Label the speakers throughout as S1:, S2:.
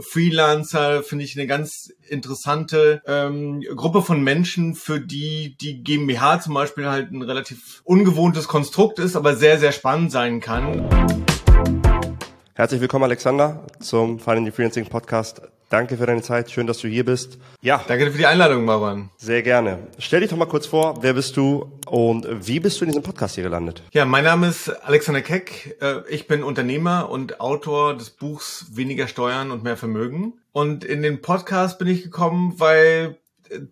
S1: Freelancer finde ich eine ganz interessante ähm, Gruppe von Menschen, für die die GmbH zum Beispiel halt ein relativ ungewohntes Konstrukt ist, aber sehr, sehr spannend sein kann.
S2: Herzlich willkommen, Alexander, zum Finding Freelancing Podcast. Danke für deine Zeit. Schön, dass du hier bist.
S1: Ja. Danke für die Einladung, Marwan.
S2: Sehr gerne. Stell dich doch mal kurz vor. Wer bist du und wie bist du in diesem Podcast hier gelandet?
S1: Ja, mein Name ist Alexander Keck. Äh, ich bin Unternehmer und Autor des Buchs Weniger Steuern und mehr Vermögen. Und in den Podcast bin ich gekommen, weil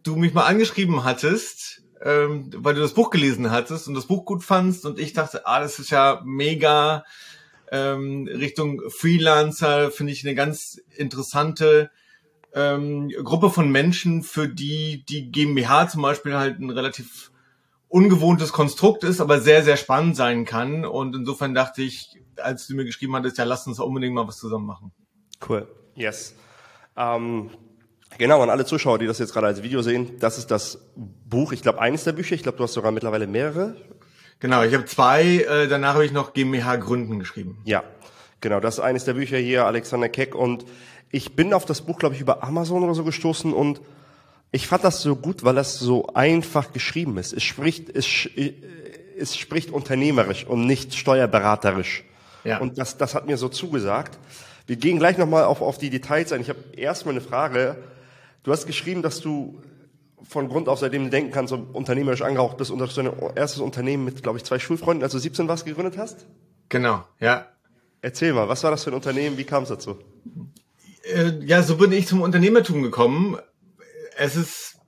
S1: du mich mal angeschrieben hattest, ähm, weil du das Buch gelesen hattest und das Buch gut fandst und ich dachte, ah, das ist ja mega ähm, Richtung Freelancer finde ich eine ganz interessante ähm, Gruppe von Menschen, für die die GmbH zum Beispiel halt ein relativ ungewohntes Konstrukt ist, aber sehr, sehr spannend sein kann. Und insofern dachte ich, als du mir geschrieben hattest, ja, lass uns unbedingt mal was zusammen machen.
S2: Cool. Yes. Ähm, genau, an alle Zuschauer, die das jetzt gerade als Video sehen, das ist das Buch, ich glaube, eines der Bücher. Ich glaube, du hast sogar mittlerweile mehrere.
S1: Genau, ich habe zwei, äh, danach habe ich noch GmbH Gründen geschrieben.
S2: Ja, genau, das ist eines der Bücher hier, Alexander Keck. Und ich bin auf das Buch, glaube ich, über Amazon oder so gestoßen und ich fand das so gut, weil das so einfach geschrieben ist. Es spricht, es, es spricht unternehmerisch und nicht steuerberaterisch. Ja. Und das, das hat mir so zugesagt. Wir gehen gleich nochmal auf, auf die Details ein. Ich habe erstmal eine Frage. Du hast geschrieben, dass du von Grund auf, seitdem du denken kannst, so unternehmerisch angehaucht bist und dass du dein erstes Unternehmen mit, glaube ich, zwei Schulfreunden, also 17 was gegründet hast?
S1: Genau, ja.
S2: Erzähl mal, was war das für ein Unternehmen? Wie kam es dazu?
S1: Äh, ja, so bin ich zum Unternehmertum gekommen. Es ist,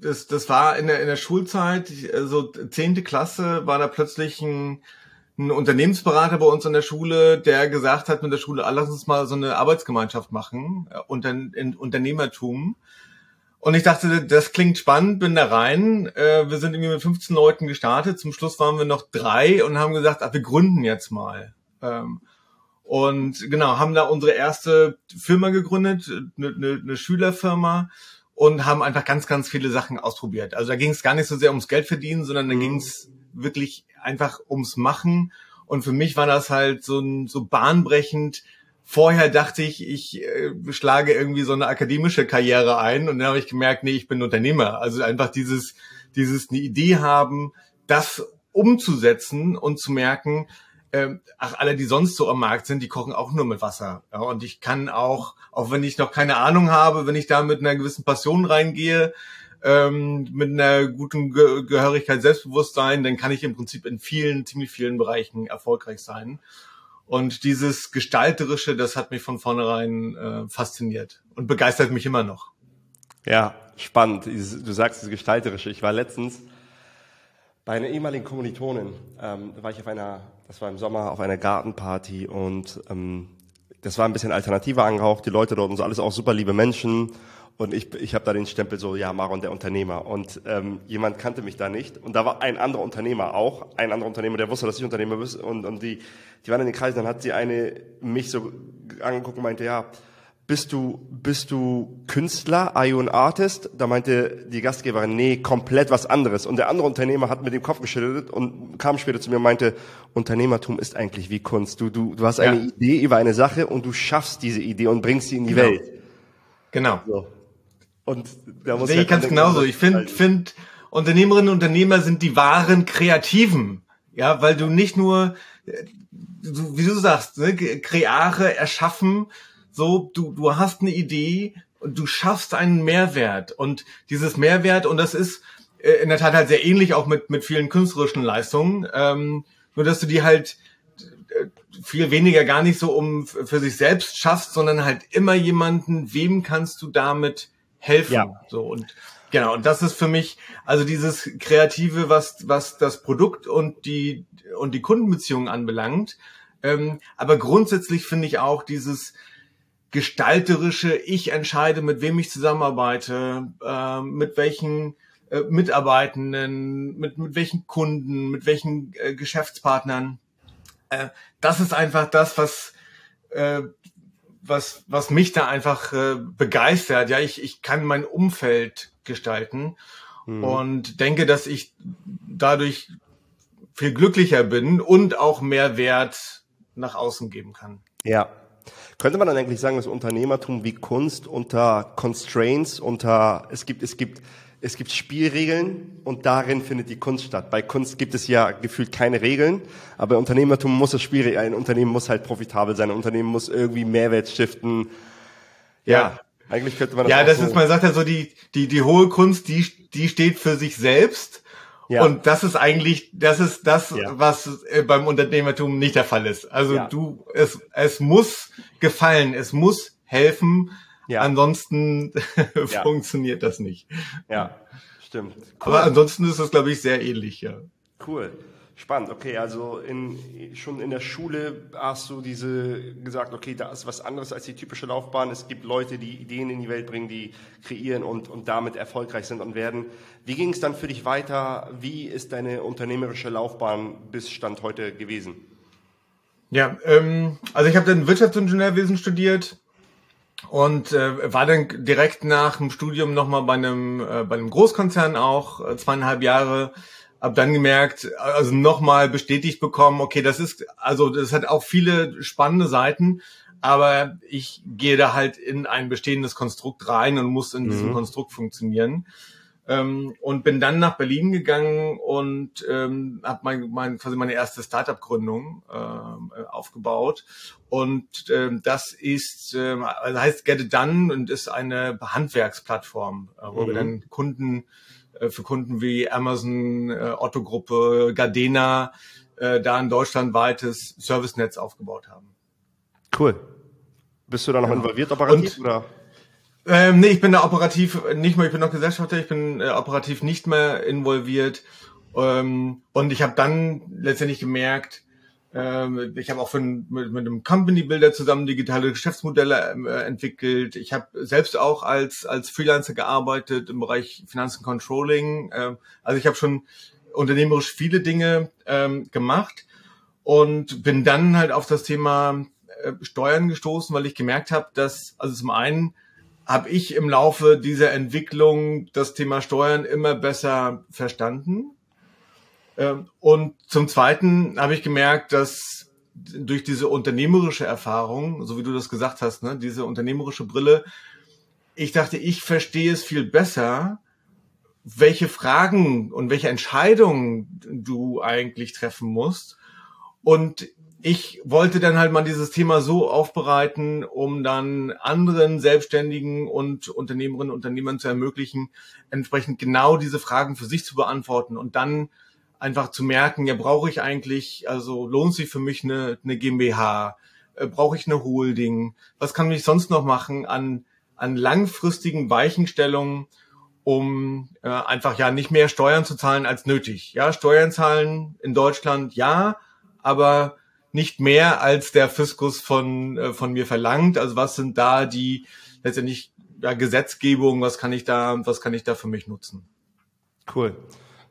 S1: das, das war in der, in der Schulzeit, so zehnte Klasse, war da plötzlich ein, ein Unternehmensberater bei uns an der Schule, der gesagt hat mit der Schule, ah, lass uns mal so eine Arbeitsgemeinschaft machen, äh, unter, in Unternehmertum. Und ich dachte, das klingt spannend, bin da rein. Äh, wir sind irgendwie mit 15 Leuten gestartet. Zum Schluss waren wir noch drei und haben gesagt, ach, wir gründen jetzt mal. Ähm, und genau, haben da unsere erste Firma gegründet, eine, eine, eine Schülerfirma und haben einfach ganz, ganz viele Sachen ausprobiert. Also da ging es gar nicht so sehr ums Geld verdienen, sondern da mhm. ging es wirklich einfach ums Machen. Und für mich war das halt so, so bahnbrechend, vorher dachte ich, ich äh, schlage irgendwie so eine akademische Karriere ein und dann habe ich gemerkt, nee, ich bin Unternehmer. Also einfach dieses, dieses eine Idee haben, das umzusetzen und zu merken, äh, ach, alle, die sonst so am Markt sind, die kochen auch nur mit Wasser. Ja, und ich kann auch, auch wenn ich noch keine Ahnung habe, wenn ich da mit einer gewissen Passion reingehe, ähm, mit einer guten Ge Gehörigkeit, Selbstbewusstsein, dann kann ich im Prinzip in vielen, ziemlich vielen Bereichen erfolgreich sein. Und dieses Gestalterische, das hat mich von vornherein äh, fasziniert und begeistert mich immer noch.
S2: Ja, spannend. Du sagst das Gestalterische. Ich war letztens bei einer ehemaligen Kommilitonin, ähm, da war ich auf einer, das war im Sommer, auf einer Gartenparty und ähm, das war ein bisschen alternativer angehaucht. Die Leute dort und so alles auch super liebe Menschen und ich, ich habe da den Stempel so, ja, Maron, der Unternehmer. Und ähm, jemand kannte mich da nicht. Und da war ein anderer Unternehmer auch, ein anderer Unternehmer, der wusste, dass ich Unternehmer bin. Und, und die, die waren in den Kreisen. Dann hat sie eine mich so angeguckt und meinte, ja, bist du, bist du Künstler, are you an artist? Da meinte die Gastgeberin, nee, komplett was anderes. Und der andere Unternehmer hat mit dem Kopf geschüttelt und kam später zu mir und meinte, Unternehmertum ist eigentlich wie Kunst. Du, du, du hast eine ja. Idee über eine Sache und du schaffst diese Idee und bringst sie in die
S1: genau.
S2: Welt.
S1: Genau. So. Und da muss Sehe ich ganz genauso. Ich finde, find, Unternehmerinnen und Unternehmer sind die wahren Kreativen. Ja, weil du nicht nur, wie du sagst, ne, Kreare erschaffen, so, du, du hast eine Idee und du schaffst einen Mehrwert. Und dieses Mehrwert, und das ist äh, in der Tat halt sehr ähnlich auch mit, mit vielen künstlerischen Leistungen, ähm, nur dass du die halt äh, viel weniger gar nicht so um für sich selbst schaffst, sondern halt immer jemanden, wem kannst du damit helfen. Ja. So und genau, und das ist für mich also dieses Kreative, was, was das Produkt und die und die Kundenbeziehungen anbelangt. Ähm, aber grundsätzlich finde ich auch dieses gestalterische, ich entscheide, mit wem ich zusammenarbeite, äh, mit welchen äh, Mitarbeitenden, mit, mit welchen Kunden, mit welchen äh, Geschäftspartnern. Äh, das ist einfach das, was äh, was, was mich da einfach äh, begeistert. Ja, ich, ich kann mein Umfeld gestalten mhm. und denke, dass ich dadurch viel glücklicher bin und auch mehr Wert nach außen geben kann.
S2: Ja, Könnte man dann eigentlich sagen, dass Unternehmertum wie Kunst unter Constraints, unter, es gibt, es gibt, es gibt Spielregeln und darin findet die Kunst statt. Bei Kunst gibt es ja gefühlt keine Regeln, aber Unternehmertum muss es schwierig, ein Unternehmen muss halt profitabel sein, ein Unternehmen muss irgendwie Mehrwert stiften.
S1: Ja. ja. Eigentlich könnte man das Ja, das so ist, man sagt ja so, die, die, die hohe Kunst, die, die steht für sich selbst. Ja. Und das ist eigentlich, das ist das, ja. was äh, beim Unternehmertum nicht der Fall ist. Also ja. du, es, es muss gefallen, es muss helfen, ja. ansonsten funktioniert das nicht.
S2: Ja, stimmt.
S1: Cool. Aber ansonsten ist das, glaube ich, sehr ähnlich, ja.
S2: Cool. Spannend, okay, also in, schon in der Schule hast du diese gesagt, okay, da ist was anderes als die typische Laufbahn. Es gibt Leute, die Ideen in die Welt bringen, die kreieren und, und damit erfolgreich sind und werden. Wie ging es dann für dich weiter? Wie ist deine unternehmerische Laufbahn bis Stand heute gewesen?
S1: Ja, ähm, also ich habe dann Wirtschaftsingenieurwesen studiert und äh, war dann direkt nach dem Studium nochmal bei einem, äh, bei einem Großkonzern auch, äh, zweieinhalb Jahre habe dann gemerkt, also nochmal bestätigt bekommen, okay, das ist, also das hat auch viele spannende Seiten, aber ich gehe da halt in ein bestehendes Konstrukt rein und muss in diesem mhm. Konstrukt funktionieren. Ähm, und bin dann nach Berlin gegangen und ähm, habe mein, mein, quasi meine erste Startup-Gründung äh, aufgebaut. Und ähm, das ist, äh, also heißt Get It Done und ist eine Handwerksplattform, äh, wo mhm. wir dann Kunden äh, für Kunden wie Amazon, äh, Otto Gruppe, Gardena äh, da ein deutschlandweites Servicenetz aufgebaut haben.
S2: Cool. Bist du da noch genau. involviert operativ
S1: Und, oder? Ähm, nee, ich bin da operativ nicht mehr, ich bin noch Gesellschafter, ich bin äh, operativ nicht mehr involviert. Ähm, und ich habe dann letztendlich gemerkt, ähm, ich habe auch von, mit, mit einem Company Builder zusammen digitale Geschäftsmodelle äh, entwickelt. Ich habe selbst auch als als Freelancer gearbeitet im Bereich Finanzen Controlling. Ähm, also ich habe schon unternehmerisch viele Dinge ähm, gemacht und bin dann halt auf das Thema äh, Steuern gestoßen, weil ich gemerkt habe, dass also zum einen habe ich im Laufe dieser Entwicklung das Thema Steuern immer besser verstanden ähm, und zum Zweiten habe ich gemerkt, dass durch diese unternehmerische Erfahrung, so wie du das gesagt hast, ne, diese unternehmerische Brille, ich dachte, ich verstehe es viel besser, welche Fragen und welche Entscheidungen du eigentlich treffen musst. Und ich wollte dann halt mal dieses Thema so aufbereiten, um dann anderen Selbstständigen und Unternehmerinnen und Unternehmern zu ermöglichen, entsprechend genau diese Fragen für sich zu beantworten und dann einfach zu merken, ja, brauche ich eigentlich, also lohnt sich für mich eine, eine GmbH, äh, brauche ich eine Holding, was kann ich sonst noch machen an, an langfristigen Weichenstellungen, um äh, einfach ja nicht mehr Steuern zu zahlen als nötig. Ja, Steuern zahlen in Deutschland ja, aber nicht mehr als der Fiskus von, äh, von mir verlangt. Also was sind da die letztendlich ja, Gesetzgebung, was kann ich da, was kann ich da für mich nutzen?
S2: Cool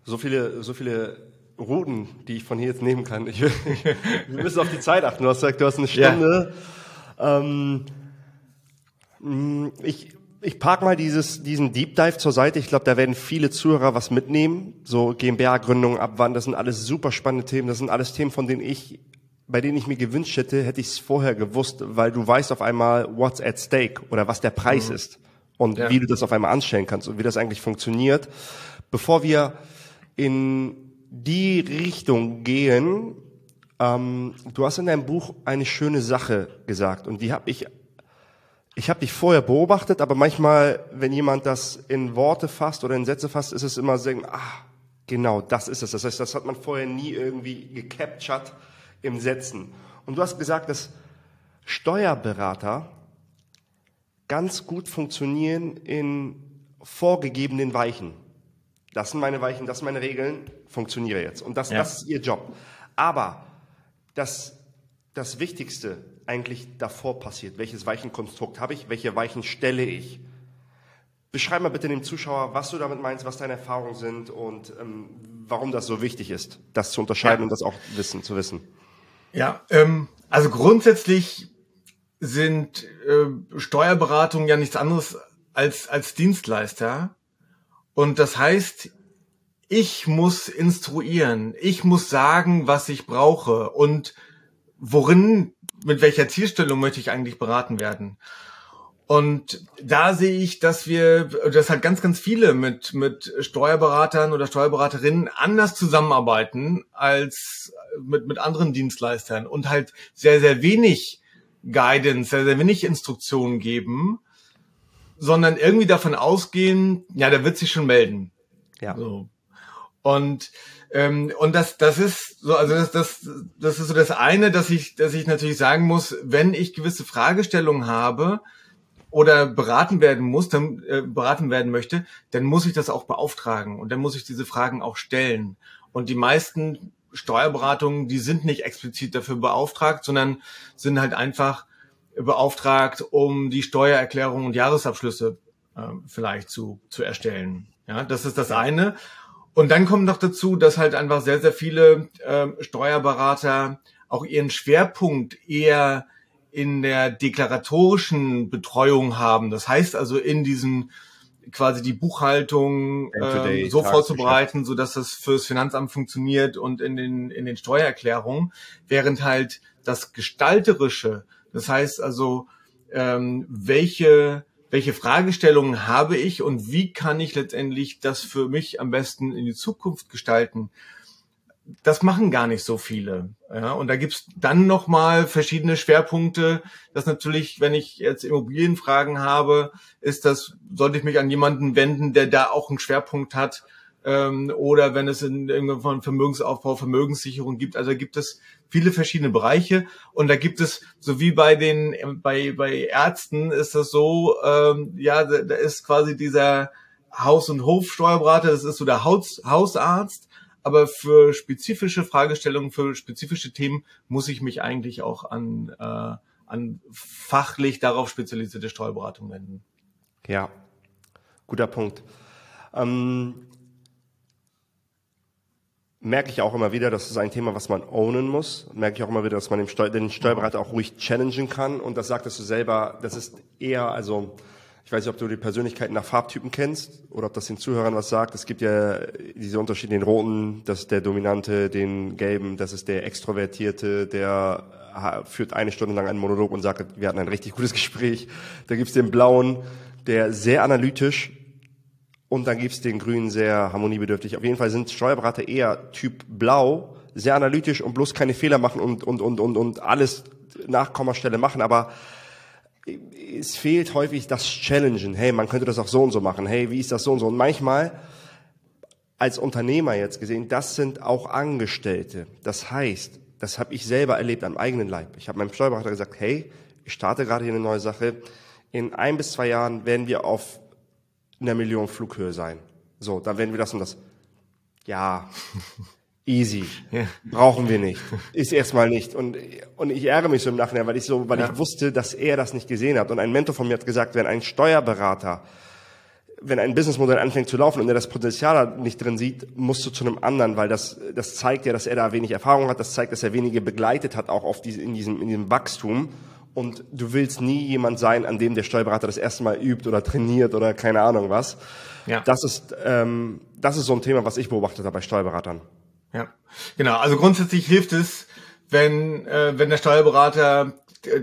S2: so viele, so viele Routen, die ich von hier jetzt nehmen kann. Ich, wir müssen auf die Zeit achten. Du hast gesagt, du hast eine Stunde. Ja. Ähm, mm, ich, ich park mal dieses, diesen Deep Dive zur Seite. Ich glaube, da werden viele Zuhörer was mitnehmen. So GmbH-Gründung, ab wann. Das sind alles super spannende Themen. Das sind alles Themen, von denen ich, bei denen ich mir gewünscht hätte, hätte ich es vorher gewusst, weil du weißt auf einmal, what's at stake oder was der Preis mhm. ist und ja. wie du das auf einmal anstellen kannst und wie das eigentlich funktioniert. Bevor wir in die Richtung gehen. Ähm, du hast in deinem Buch eine schöne Sache gesagt und die habe ich, ich habe dich vorher beobachtet, aber manchmal, wenn jemand das in Worte fasst oder in Sätze fasst, ist es immer so, ah, genau, das ist es. Das heißt, das hat man vorher nie irgendwie gecaptured im Sätzen. Und du hast gesagt, dass Steuerberater ganz gut funktionieren in vorgegebenen Weichen das sind meine Weichen, das sind meine Regeln, funktioniere jetzt. Und das, ja. das ist ihr Job. Aber das, das Wichtigste eigentlich davor passiert, welches Weichenkonstrukt habe ich, welche Weichen stelle ich. Beschreib mal bitte dem Zuschauer, was du damit meinst, was deine Erfahrungen sind und ähm, warum das so wichtig ist, das zu unterscheiden ja. und das auch wissen, zu wissen.
S1: Ja, ähm, also grundsätzlich sind äh, Steuerberatungen ja nichts anderes als, als Dienstleister und das heißt, ich muss instruieren, ich muss sagen, was ich brauche und worin mit welcher Zielstellung möchte ich eigentlich beraten werden? Und da sehe ich, dass wir, dass halt ganz, ganz viele mit, mit Steuerberatern oder Steuerberaterinnen anders zusammenarbeiten als mit, mit anderen Dienstleistern und halt sehr, sehr wenig Guidance, sehr, sehr wenig Instruktionen geben, sondern irgendwie davon ausgehen, ja, der wird sich schon melden. Ja. So. Und ähm, und das, das ist so, also das, das, das ist so das eine, dass ich, dass ich natürlich sagen muss, wenn ich gewisse Fragestellungen habe, oder beraten werden muss, dann äh, beraten werden möchte, dann muss ich das auch beauftragen und dann muss ich diese Fragen auch stellen. Und die meisten Steuerberatungen, die sind nicht explizit dafür beauftragt, sondern sind halt einfach beauftragt, um die Steuererklärung und Jahresabschlüsse äh, vielleicht zu, zu erstellen. Ja, das ist das eine. Und dann kommt noch dazu, dass halt einfach sehr, sehr viele äh, Steuerberater auch ihren Schwerpunkt eher in der deklaratorischen Betreuung haben. Das heißt also in diesen quasi die Buchhaltung äh, so vorzubereiten, so dass das fürs Finanzamt funktioniert und in den in den Steuererklärungen, während halt das gestalterische, das heißt also ähm, welche welche Fragestellungen habe ich und wie kann ich letztendlich das für mich am besten in die Zukunft gestalten? Das machen gar nicht so viele. Ja, und da gibt's dann nochmal verschiedene Schwerpunkte. Das natürlich, wenn ich jetzt Immobilienfragen habe, ist das, sollte ich mich an jemanden wenden, der da auch einen Schwerpunkt hat. Ähm, oder wenn es in irgendwann Vermögensaufbau, Vermögenssicherung gibt. Also gibt es viele verschiedene Bereiche. Und da gibt es, so wie bei den, bei, bei Ärzten ist das so, ähm, ja, da, da ist quasi dieser Haus- und Hofsteuerberater, das ist so der Haus, Hausarzt aber für spezifische Fragestellungen, für spezifische Themen muss ich mich eigentlich auch an, äh, an fachlich darauf spezialisierte Steuerberatung wenden.
S2: Ja, guter Punkt. Ähm, merke ich auch immer wieder, das ist ein Thema, was man ownen muss. Merke ich auch immer wieder, dass man den, den Steuerberater auch ruhig challengen kann. Und das sagtest du selber, das ist eher, also ich weiß nicht, ob du die Persönlichkeiten nach Farbtypen kennst oder ob das den Zuhörern was sagt. Es gibt ja diese Unterschiede, den roten, das ist der dominante, den gelben, das ist der extrovertierte, der führt eine Stunde lang einen Monolog und sagt, wir hatten ein richtig gutes Gespräch. Da gibt's den blauen, der sehr analytisch und dann gibt's den grünen, sehr harmoniebedürftig. Auf jeden Fall sind Steuerberater eher Typ blau, sehr analytisch und bloß keine Fehler machen und, und, und, und, und alles nach Kommastelle machen, aber es fehlt häufig das Challengen. Hey, man könnte das auch so und so machen. Hey, wie ist das so und so? Und manchmal als Unternehmer jetzt gesehen, das sind auch Angestellte. Das heißt, das habe ich selber erlebt am eigenen Leib. Ich habe meinem Steuerberater gesagt, hey, ich starte gerade hier eine neue Sache. In ein bis zwei Jahren werden wir auf einer Million Flughöhe sein. So, dann werden wir das und das. Ja, Easy. Ja. Brauchen wir nicht. Ist erstmal nicht. Und, und ich ärgere mich so im Nachhinein, weil ich so, weil ja. ich wusste, dass er das nicht gesehen hat. Und ein Mentor von mir hat gesagt, wenn ein Steuerberater, wenn ein Businessmodell anfängt zu laufen und er das Potenzial nicht drin sieht, musst du zu einem anderen, weil das, das zeigt ja, dass er da wenig Erfahrung hat. Das zeigt, dass er wenige begleitet hat, auch auf diese, in diesem, in diesem Wachstum. Und du willst nie jemand sein, an dem der Steuerberater das erste Mal übt oder trainiert oder keine Ahnung was. Ja. Das ist, ähm, das ist so ein Thema, was ich beobachtet habe bei Steuerberatern.
S1: Ja, genau. Also grundsätzlich hilft es, wenn, äh, wenn der Steuerberater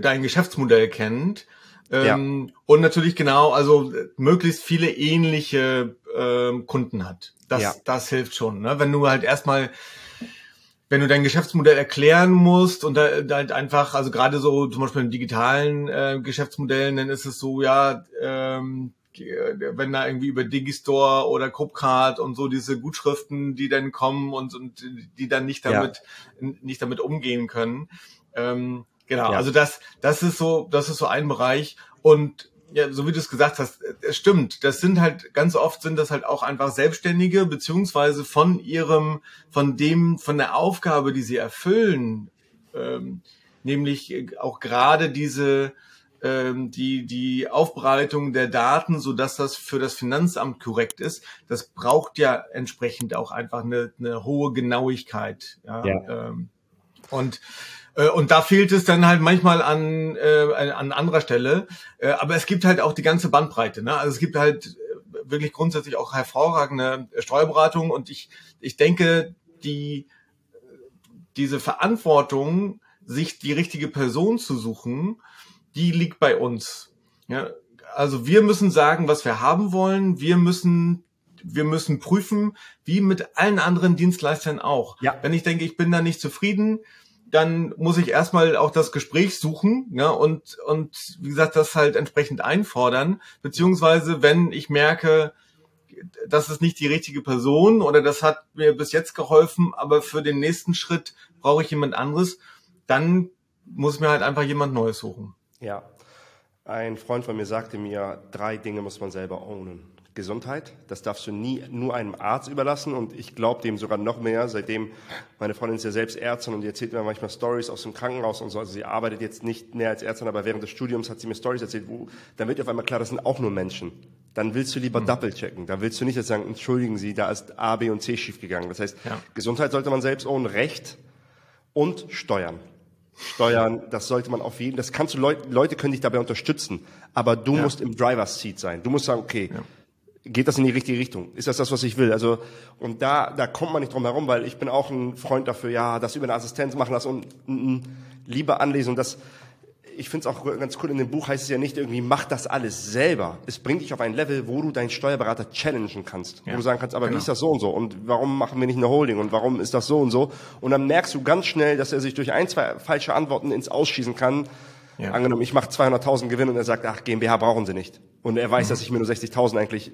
S1: dein Geschäftsmodell kennt ähm, ja. und natürlich genau, also möglichst viele ähnliche ähm, Kunden hat. Das, ja. das hilft schon. Ne? Wenn du halt erstmal wenn du dein Geschäftsmodell erklären musst und da, da halt einfach, also gerade so zum Beispiel in digitalen äh, Geschäftsmodellen, dann ist es so, ja, ähm, wenn da irgendwie über Digistore oder Copcard und so diese Gutschriften, die dann kommen und, und die dann nicht damit ja. nicht damit umgehen können. Ähm, genau, ja. also das das ist so das ist so ein Bereich und ja, so wie du es gesagt hast, es stimmt. Das sind halt ganz oft sind das halt auch einfach Selbstständige beziehungsweise von ihrem von dem von der Aufgabe, die sie erfüllen, ähm, nämlich auch gerade diese ähm, die, die Aufbereitung der Daten, so dass das für das Finanzamt korrekt ist, das braucht ja entsprechend auch einfach eine, eine hohe Genauigkeit. Ja. ja. Ähm, und äh, und da fehlt es dann halt manchmal an, äh, an anderer Stelle. Äh, aber es gibt halt auch die ganze Bandbreite. Ne? Also es gibt halt wirklich grundsätzlich auch hervorragende Steuerberatung. Und ich, ich denke, die, diese Verantwortung sich die richtige Person zu suchen, die liegt bei uns. Ja, also wir müssen sagen, was wir haben wollen. Wir müssen wir müssen prüfen, wie mit allen anderen Dienstleistern auch. Ja. Wenn ich denke, ich bin da nicht zufrieden, dann muss ich erstmal auch das Gespräch suchen ja, und, und wie gesagt, das halt entsprechend einfordern. Beziehungsweise, wenn ich merke, das ist nicht die richtige Person oder das hat mir bis jetzt geholfen, aber für den nächsten Schritt brauche ich jemand anderes, dann muss ich mir halt einfach jemand Neues suchen.
S2: Ja. Ein Freund von mir sagte mir, drei Dinge muss man selber ownen. Gesundheit. Das darfst du nie nur einem Arzt überlassen und ich glaube dem sogar noch mehr, seitdem meine Freundin ist ja selbst Ärztin und die erzählt mir manchmal Stories aus dem Krankenhaus und so. Also sie arbeitet jetzt nicht mehr als Ärztin, aber während des Studiums hat sie mir Stories erzählt, wo dann wird auf einmal klar, das sind auch nur Menschen. Dann willst du lieber mhm. double checken. Dann willst du nicht jetzt sagen, entschuldigen Sie, da ist A, B und C schiefgegangen. Das heißt, ja. Gesundheit sollte man selbst ohne Recht und Steuern. Steuern, das sollte man auf jeden, das kannst du Leute, Leute können dich dabei unterstützen, aber du ja. musst im Driver's Seat sein. Du musst sagen, okay, ja geht das in die richtige Richtung? Ist das das, was ich will? Also, und da, da kommt man nicht drum herum, weil ich bin auch ein Freund dafür, ja, das über eine Assistenz machen lassen und m, m, lieber anlesen. Und das, ich finde es auch ganz cool, in dem Buch heißt es ja nicht irgendwie, mach das alles selber. Es bringt dich auf ein Level, wo du deinen Steuerberater challengen kannst. Ja, wo du sagen kannst, aber genau. wie ist das so und so? Und warum machen wir nicht eine Holding? Und warum ist das so und so? Und dann merkst du ganz schnell, dass er sich durch ein, zwei falsche Antworten ins Ausschießen kann, ja. Angenommen, ich mache 200.000 Gewinn und er sagt, ach, GmbH brauchen Sie nicht. Und er weiß, mhm. dass ich mir nur 60.000 eigentlich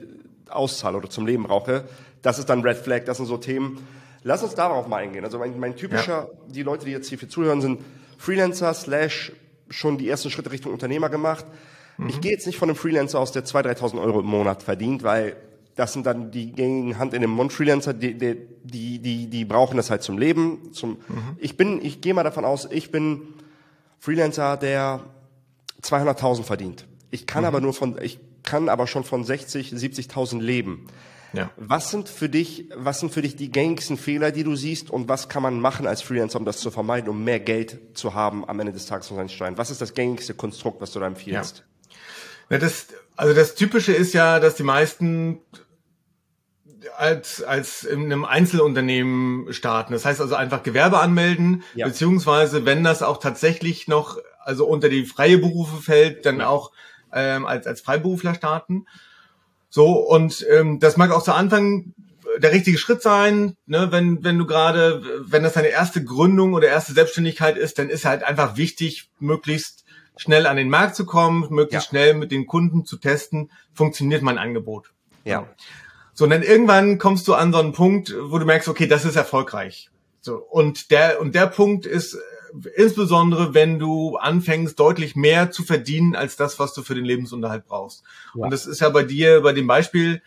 S2: auszahle oder zum Leben brauche. Das ist dann Red Flag, das sind so Themen. Lass uns darauf mal eingehen. Also mein, mein typischer, ja. die Leute, die jetzt hier für zuhören, sind Freelancer slash schon die ersten Schritte Richtung Unternehmer gemacht. Mhm. Ich gehe jetzt nicht von einem Freelancer aus, der 2.000, 3.000 Euro im Monat verdient, weil das sind dann die gängigen Hand in den Mund Freelancer, die, die, die, die, die brauchen das halt zum Leben. Zum, mhm. Ich bin, ich gehe mal davon aus, ich bin Freelancer, der 200.000 verdient. Ich kann mhm. aber nur von, ich kann aber schon von 60, 70.000 leben. Ja. Was sind für dich, was sind für dich die gängigsten Fehler, die du siehst und was kann man machen als Freelancer, um das zu vermeiden, um mehr Geld zu haben am Ende des Tages von seinen Steuern? Was ist das gängigste Konstrukt, was du da empfiehlst?
S1: Ja. ja das, also das Typische ist ja, dass die meisten als, als in einem Einzelunternehmen starten. Das heißt also einfach Gewerbe anmelden, ja. beziehungsweise wenn das auch tatsächlich noch also unter die freie Berufe fällt, dann auch ähm, als, als Freiberufler starten. So, und ähm, das mag auch zu Anfang der richtige Schritt sein, ne, wenn, wenn du gerade, wenn das deine erste Gründung oder erste Selbstständigkeit ist, dann ist halt einfach wichtig, möglichst schnell an den Markt zu kommen, möglichst ja. schnell mit den Kunden zu testen, funktioniert mein Angebot. Ja. So, und dann irgendwann kommst du an so einen Punkt, wo du merkst, okay, das ist erfolgreich. So, und der, und der Punkt ist insbesondere wenn du anfängst, deutlich mehr zu verdienen als das, was du für den Lebensunterhalt brauchst. Ja. Und das ist ja bei dir, bei dem Beispiel,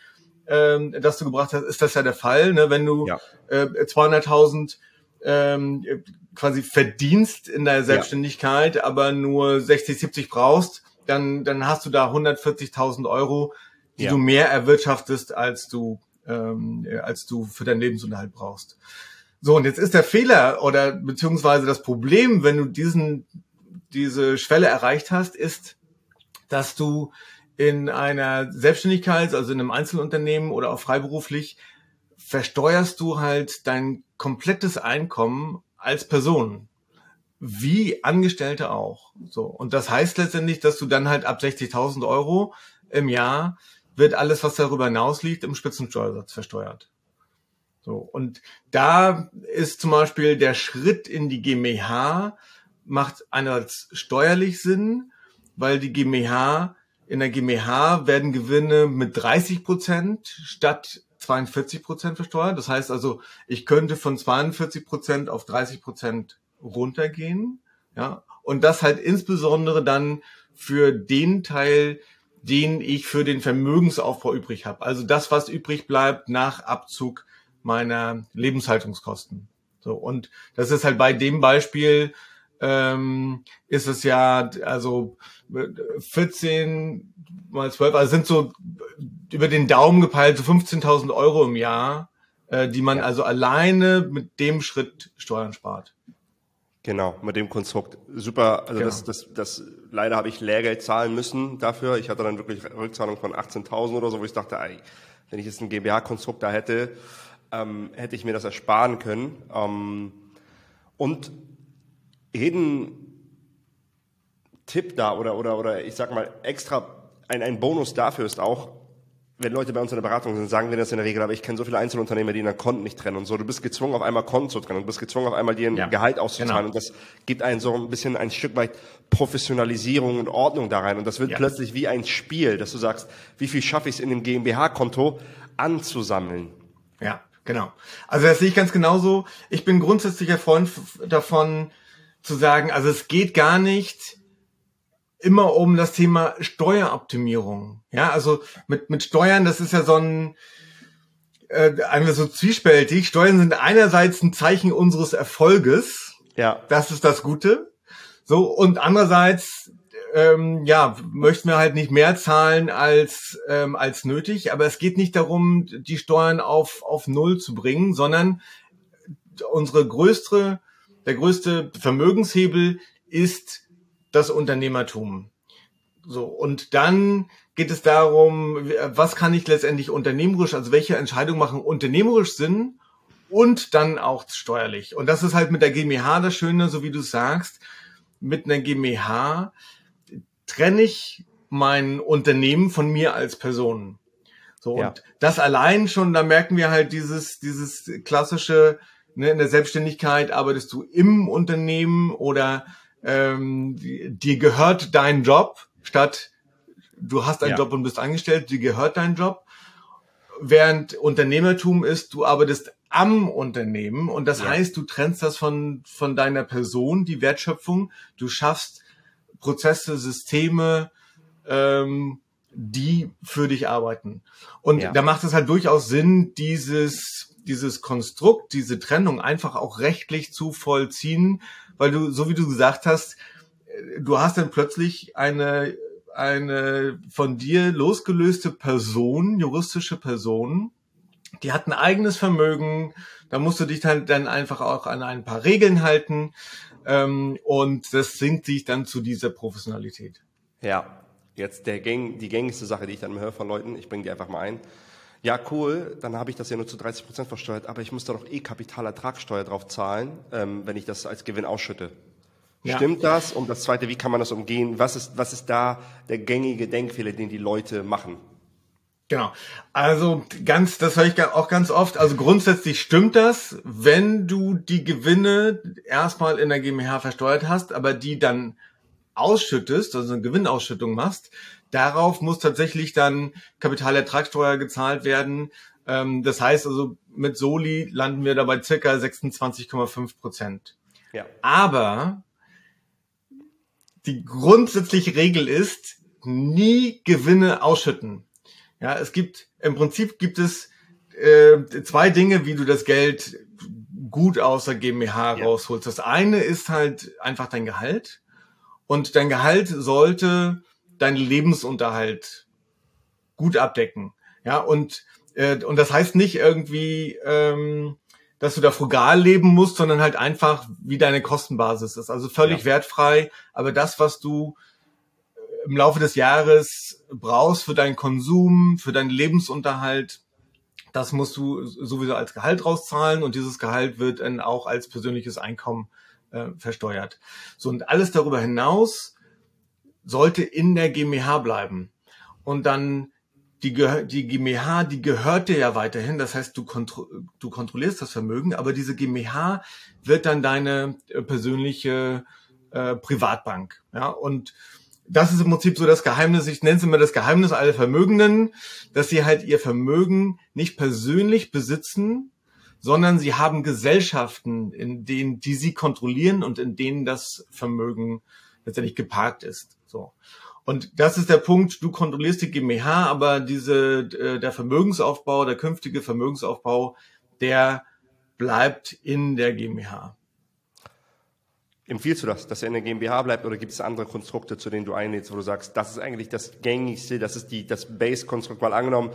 S1: ähm, das du gebracht hast, ist das ja der Fall. Ne? Wenn du ja. äh, 200.000 ähm, quasi verdienst in der Selbstständigkeit, ja. aber nur 60, 70 brauchst, dann, dann hast du da 140.000 Euro, die ja. du mehr erwirtschaftest, als du, ähm, als du für deinen Lebensunterhalt brauchst. So, und jetzt ist der Fehler oder beziehungsweise das Problem, wenn du diesen, diese Schwelle erreicht hast, ist, dass du in einer Selbstständigkeit, also in einem Einzelunternehmen oder auch freiberuflich, versteuerst du halt dein komplettes Einkommen als Person. Wie Angestellte auch. So. Und das heißt letztendlich, dass du dann halt ab 60.000 Euro im Jahr wird alles, was darüber hinaus liegt, im Spitzensteuersatz versteuert. So, und da ist zum Beispiel der Schritt in die GmbH macht einerseits steuerlich Sinn, weil die GmbH, in der GmbH werden Gewinne mit 30 Prozent statt 42 Prozent versteuert. Das heißt also, ich könnte von 42 Prozent auf 30 Prozent runtergehen. Ja, und das halt insbesondere dann für den Teil, den ich für den Vermögensaufbau übrig habe. Also das, was übrig bleibt nach Abzug meiner Lebenshaltungskosten. So, und das ist halt bei dem Beispiel, ähm, ist es ja, also 14 mal 12, also sind so über den Daumen gepeilt so 15.000 Euro im Jahr, äh, die man ja. also alleine mit dem Schritt Steuern spart.
S2: Genau, mit dem Konstrukt. Super, also genau. das, das, das, leider habe ich Lehrgeld zahlen müssen dafür. Ich hatte dann wirklich Rückzahlung von 18.000 oder so, wo ich dachte, ey, wenn ich jetzt ein GmbH-Konstrukt da hätte, ähm, hätte ich mir das ersparen können. Ähm, und jeden Tipp da oder, oder, oder ich sag mal extra ein, ein Bonus dafür ist auch, wenn Leute bei uns in der Beratung sind, sagen wir das in der Regel, aber ich kenne so viele Einzelunternehmer, die in der Konten nicht trennen und so. Du bist gezwungen, auf einmal Konten zu trennen. Du bist gezwungen, auf einmal dir ein ja, Gehalt auszuzahlen. Genau. Und das gibt einen so ein bisschen ein Stück weit Professionalisierung und Ordnung da rein. Und das wird ja. plötzlich wie ein Spiel, dass du sagst, wie viel schaffe ich es in dem GmbH-Konto anzusammeln?
S1: Ja, genau. Also das sehe ich ganz genauso. Ich bin grundsätzlicher Freund davon, zu sagen, also es geht gar nicht, immer um das Thema Steueroptimierung. Ja, also mit, mit Steuern, das ist ja so ein, äh, einfach so zwiespältig. Steuern sind einerseits ein Zeichen unseres Erfolges. Ja. Das ist das Gute. So, und andererseits, ähm, ja, möchten wir halt nicht mehr zahlen als, ähm, als nötig. Aber es geht nicht darum, die Steuern auf, auf Null zu bringen, sondern unsere größte, der größte Vermögenshebel ist das Unternehmertum. So, und dann geht es darum, was kann ich letztendlich unternehmerisch, also welche Entscheidungen machen unternehmerisch Sinn und dann auch steuerlich. Und das ist halt mit der GmbH das Schöne, so wie du sagst, mit einer GmbH trenne ich mein Unternehmen von mir als Person. So, ja. und das allein schon, da merken wir halt dieses, dieses klassische, ne, in der Selbstständigkeit arbeitest du im Unternehmen oder ähm, dir gehört dein Job, statt du hast einen ja. Job und bist angestellt, dir gehört dein Job. Während Unternehmertum ist, du arbeitest am Unternehmen und das ja. heißt, du trennst das von, von deiner Person, die Wertschöpfung. Du schaffst Prozesse, Systeme, ähm, die für dich arbeiten. Und ja. da macht es halt durchaus Sinn, dieses, dieses Konstrukt, diese Trennung einfach auch rechtlich zu vollziehen, weil du, so wie du gesagt hast, du hast dann plötzlich eine, eine von dir losgelöste Person, juristische Person, die hat ein eigenes Vermögen, da musst du dich dann, dann einfach auch an ein paar Regeln halten ähm, und das sinkt sich dann zu dieser Professionalität.
S2: Ja, jetzt der Gang, die gängigste Sache, die ich dann höre von Leuten, ich bringe die einfach mal ein. Ja, cool, dann habe ich das ja nur zu 30 Prozent versteuert, aber ich muss da doch eh Kapitalertragssteuer drauf zahlen, ähm, wenn ich das als Gewinn ausschütte. Ja. Stimmt das? Und das Zweite, wie kann man das umgehen? Was ist, was ist da der gängige Denkfehler, den die Leute machen?
S1: Genau. Also ganz, das höre ich auch ganz oft. Also grundsätzlich stimmt das, wenn du die Gewinne erstmal in der GmbH versteuert hast, aber die dann ausschüttest, also eine Gewinnausschüttung machst, Darauf muss tatsächlich dann Kapitalertragssteuer gezahlt werden. Ähm, das heißt also, mit Soli landen wir dabei circa 26,5 Prozent. Ja. Aber die grundsätzliche Regel ist, nie Gewinne ausschütten. Ja, es gibt, im Prinzip gibt es äh, zwei Dinge, wie du das Geld gut aus der GmbH ja. rausholst. Das eine ist halt einfach dein Gehalt. Und dein Gehalt sollte deinen Lebensunterhalt gut abdecken. Ja, und, äh, und das heißt nicht irgendwie, ähm, dass du da frugal leben musst, sondern halt einfach, wie deine Kostenbasis ist. Also völlig ja. wertfrei, aber das, was du im Laufe des Jahres brauchst für deinen Konsum, für deinen Lebensunterhalt, das musst du sowieso als Gehalt rauszahlen und dieses Gehalt wird dann auch als persönliches Einkommen äh, versteuert. So und alles darüber hinaus sollte in der GmbH bleiben. Und dann die, die GmbH, die gehört dir ja weiterhin. Das heißt, du, kontro du kontrollierst das Vermögen, aber diese GmbH wird dann deine äh, persönliche äh, Privatbank. Ja, und das ist im Prinzip so das Geheimnis, ich nenne es immer das Geheimnis aller Vermögenden, dass sie halt ihr Vermögen nicht persönlich besitzen, sondern sie haben Gesellschaften, in denen, die sie kontrollieren und in denen das Vermögen letztendlich geparkt ist. So. Und das ist der Punkt, du kontrollierst die GmbH, aber diese, äh, der Vermögensaufbau, der künftige Vermögensaufbau, der bleibt in der GmbH.
S2: Empfiehlst du das, dass er in der GmbH bleibt oder gibt es andere Konstrukte, zu denen du einlädst, wo du sagst, das ist eigentlich das gängigste, das ist die, das Base-Konstrukt, mal angenommen,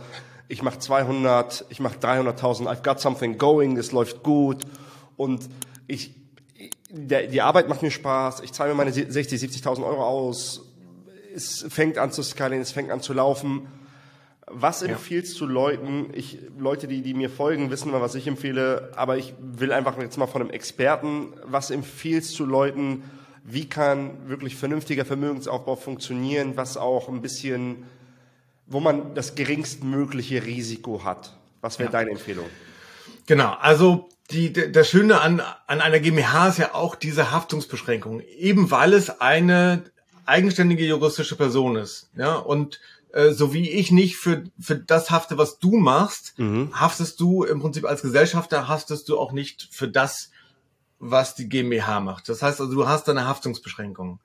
S2: ich mache 200, ich mache 300.000, I've got something going, es läuft gut und ich, der, die Arbeit macht mir Spaß, ich zahle mir meine 60, 70.000 Euro aus, es fängt an zu skalieren, es fängt an zu laufen. Was empfiehlst du Leuten? Ich, Leute, die, die mir folgen, wissen mal, was ich empfehle, aber ich will einfach jetzt mal von einem Experten, was empfiehlst du Leuten? Wie kann wirklich vernünftiger Vermögensaufbau funktionieren, was auch ein bisschen, wo man das geringstmögliche Risiko hat? Was wäre ja. deine Empfehlung?
S1: Genau, also die, das Schöne an, an einer GmbH ist ja auch diese Haftungsbeschränkung, eben weil es eine eigenständige juristische Person ist. Ja, und äh, so wie ich nicht für, für das hafte, was du machst, mhm. haftest du im Prinzip als Gesellschafter, haftest du auch nicht für das, was die GmbH macht. Das heißt also, du hast eine Haftungsbeschränkung.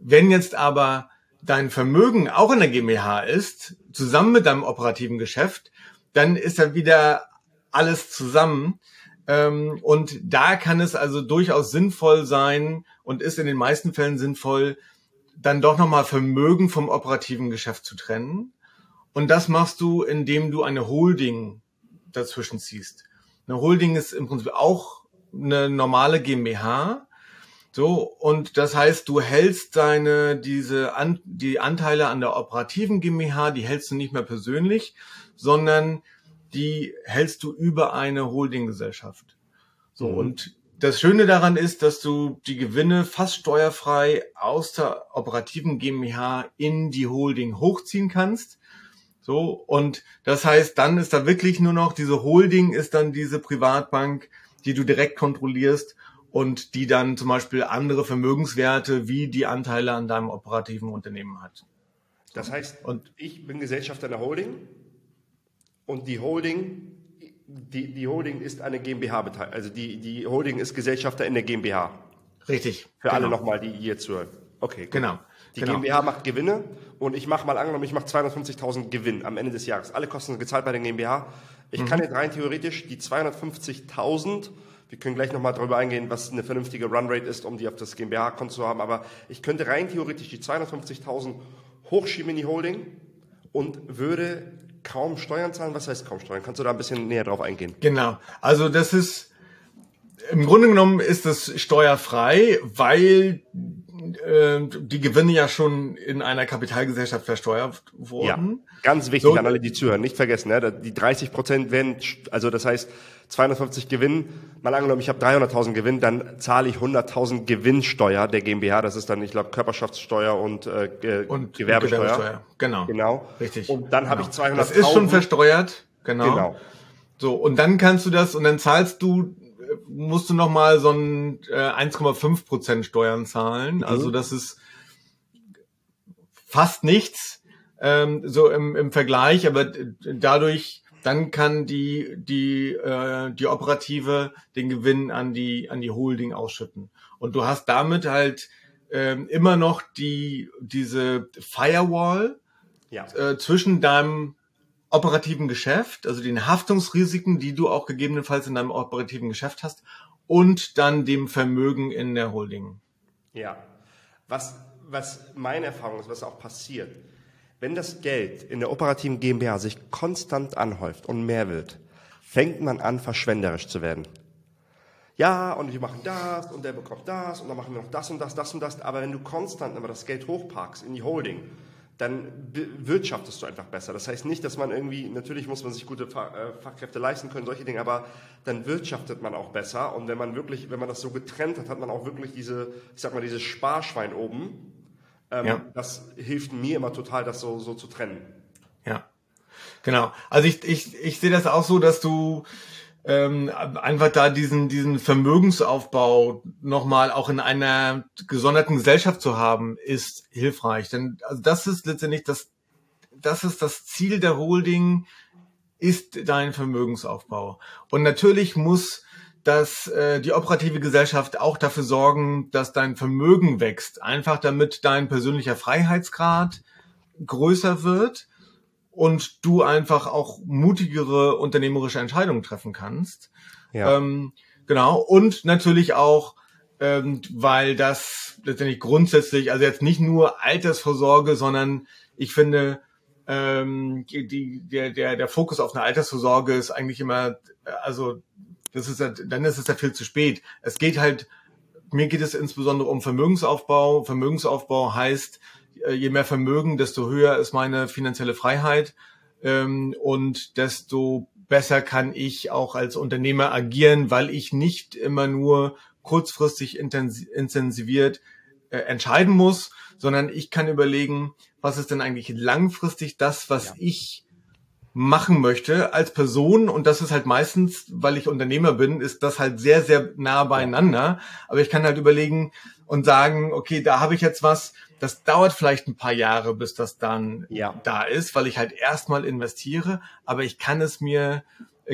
S1: Wenn jetzt aber dein Vermögen auch in der GmbH ist, zusammen mit deinem operativen Geschäft, dann ist da wieder alles zusammen. Ähm, und da kann es also durchaus sinnvoll sein und ist in den meisten Fällen sinnvoll, dann doch nochmal Vermögen vom operativen Geschäft zu trennen. Und das machst du, indem du eine Holding dazwischen ziehst. Eine Holding ist im Prinzip auch eine normale GmbH. So, und das heißt, du hältst deine, diese, an, die Anteile an der operativen GmbH, die hältst du nicht mehr persönlich, sondern die hältst du über eine Holdinggesellschaft. So, mhm. und das Schöne daran ist, dass du die Gewinne fast steuerfrei aus der operativen GmbH in die Holding hochziehen kannst. So, und das heißt, dann ist da wirklich nur noch diese Holding ist dann diese Privatbank, die du direkt kontrollierst und die dann zum Beispiel andere Vermögenswerte wie die Anteile an deinem operativen Unternehmen hat.
S2: Das heißt, und ich bin Gesellschafter der Holding und die Holding die, die Holding ist eine GmbH beteiligt. Also die, die Holding ist Gesellschafter in der GmbH.
S1: Richtig.
S2: Für genau. alle nochmal, die hier zuhören. Okay. Gut. Genau. Die genau. GmbH macht Gewinne und ich mache mal angenommen, ich mache 250.000 Gewinn am Ende des Jahres. Alle Kosten sind gezahlt bei der GmbH. Ich mhm. kann jetzt rein theoretisch die 250.000 wir können gleich nochmal darüber eingehen, was eine vernünftige Runrate ist, um die auf das GmbH-Konto zu haben. Aber ich könnte rein theoretisch die 250.000 hochschieben in die Holding und würde kaum Steuern zahlen? Was heißt kaum Steuern? Kannst du da ein bisschen näher drauf eingehen?
S1: Genau. Also das ist im Grunde genommen ist es steuerfrei, weil äh, die Gewinne ja schon in einer Kapitalgesellschaft versteuert wurden. Ja,
S2: ganz wichtig so, an alle, die zuhören, nicht vergessen, ne? die 30 Prozent werden, also das heißt 250 Gewinn, mal angenommen, ich habe 300.000 Gewinn, dann zahle ich 100.000 Gewinnsteuer der GmbH, das ist dann, ich glaube, Körperschaftssteuer und, äh, und Gewerbesteuer. Gewerbesteuer.
S1: Genau.
S2: Genau.
S1: Richtig.
S2: Und dann genau. habe ich 200.000.
S1: Das ist schon versteuert, genau. Genau. So, und dann kannst du das, und dann zahlst du musst du noch mal so ein äh, 1,5 Prozent Steuern zahlen. Mhm. Also das ist fast nichts ähm, so im, im Vergleich, aber dadurch dann kann die die äh, die operative den Gewinn an die an die Holding ausschütten und du hast damit halt ähm, immer noch die diese Firewall ja. äh, zwischen deinem operativen Geschäft, also den Haftungsrisiken, die du auch gegebenenfalls in deinem operativen Geschäft hast, und dann dem Vermögen in der Holding.
S2: Ja, was, was meine Erfahrung ist, was auch passiert, wenn das Geld in der operativen GmbH sich konstant anhäuft und mehr wird, fängt man an, verschwenderisch zu werden. Ja, und wir machen das und der bekommt das und dann machen wir noch das und das, das und das. Aber wenn du konstant immer das Geld hochparkst in die Holding dann wirtschaftest du einfach besser. Das heißt nicht, dass man irgendwie, natürlich muss man sich gute äh, Fachkräfte leisten können, solche Dinge, aber dann wirtschaftet man auch besser. Und wenn man wirklich, wenn man das so getrennt hat, hat man auch wirklich diese, ich sag mal, dieses Sparschwein oben. Ähm, ja. Das hilft mir immer total, das so, so zu trennen.
S1: Ja, genau. Also ich, ich, ich sehe das auch so, dass du ähm, einfach da diesen, diesen Vermögensaufbau nochmal auch in einer gesonderten Gesellschaft zu haben, ist hilfreich. Denn also das ist letztendlich das, das ist das Ziel der Holding, ist dein Vermögensaufbau. Und natürlich muss dass äh, die operative Gesellschaft auch dafür sorgen, dass dein Vermögen wächst, einfach damit dein persönlicher Freiheitsgrad größer wird und du einfach auch mutigere unternehmerische Entscheidungen treffen kannst. Ja. Ähm, genau. Und natürlich auch, ähm, weil das letztendlich grundsätzlich, also jetzt nicht nur Altersvorsorge, sondern ich finde, ähm, die, der, der, der Fokus auf eine Altersvorsorge ist eigentlich immer, also das ist dann ist es ja viel zu spät. Es geht halt, mir geht es insbesondere um Vermögensaufbau. Vermögensaufbau heißt, je mehr Vermögen, desto höher ist meine finanzielle Freiheit. ähm, und desto besser kann ich auch als Unternehmer agieren, weil ich nicht immer nur kurzfristig intensiviert äh, entscheiden muss, sondern ich kann überlegen, was ist denn eigentlich langfristig das, was ja. ich machen möchte als Person und das ist halt meistens, weil ich Unternehmer bin, ist das halt sehr, sehr nah beieinander. Aber ich kann halt überlegen und sagen, okay, da habe ich jetzt was, das dauert vielleicht ein paar Jahre, bis das dann ja. da ist, weil ich halt erstmal investiere, aber ich kann es mir,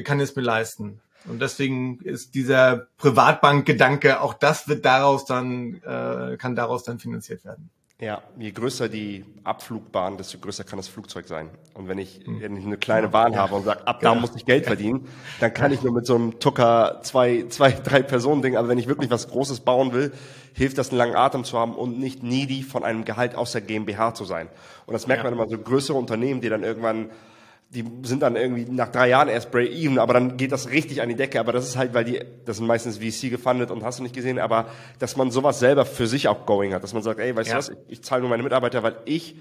S1: kann es mir leisten. Und deswegen ist dieser Privatbankgedanke, auch das wird daraus dann, äh, kann daraus dann finanziert werden.
S2: Ja, je größer die Abflugbahn, desto größer kann das Flugzeug sein. Und wenn ich, hm. wenn ich eine kleine Bahn ja. habe und sage, ab da muss ich Geld verdienen, dann kann ich nur mit so einem Tucker zwei, zwei, drei Personen Ding. Aber wenn ich wirklich was Großes bauen will, hilft das, einen langen Atem zu haben und nicht needy von einem Gehalt aus der GmbH zu sein. Und das merkt ja. man immer so größere Unternehmen, die dann irgendwann die sind dann irgendwie nach drei Jahren erst break-even, aber dann geht das richtig an die Decke. Aber das ist halt, weil die, das sind meistens VC gefundet und hast du nicht gesehen, aber dass man sowas selber für sich auch going hat, dass man sagt, ey, weißt ja. du was, ich, ich zahle nur meine Mitarbeiter, weil ich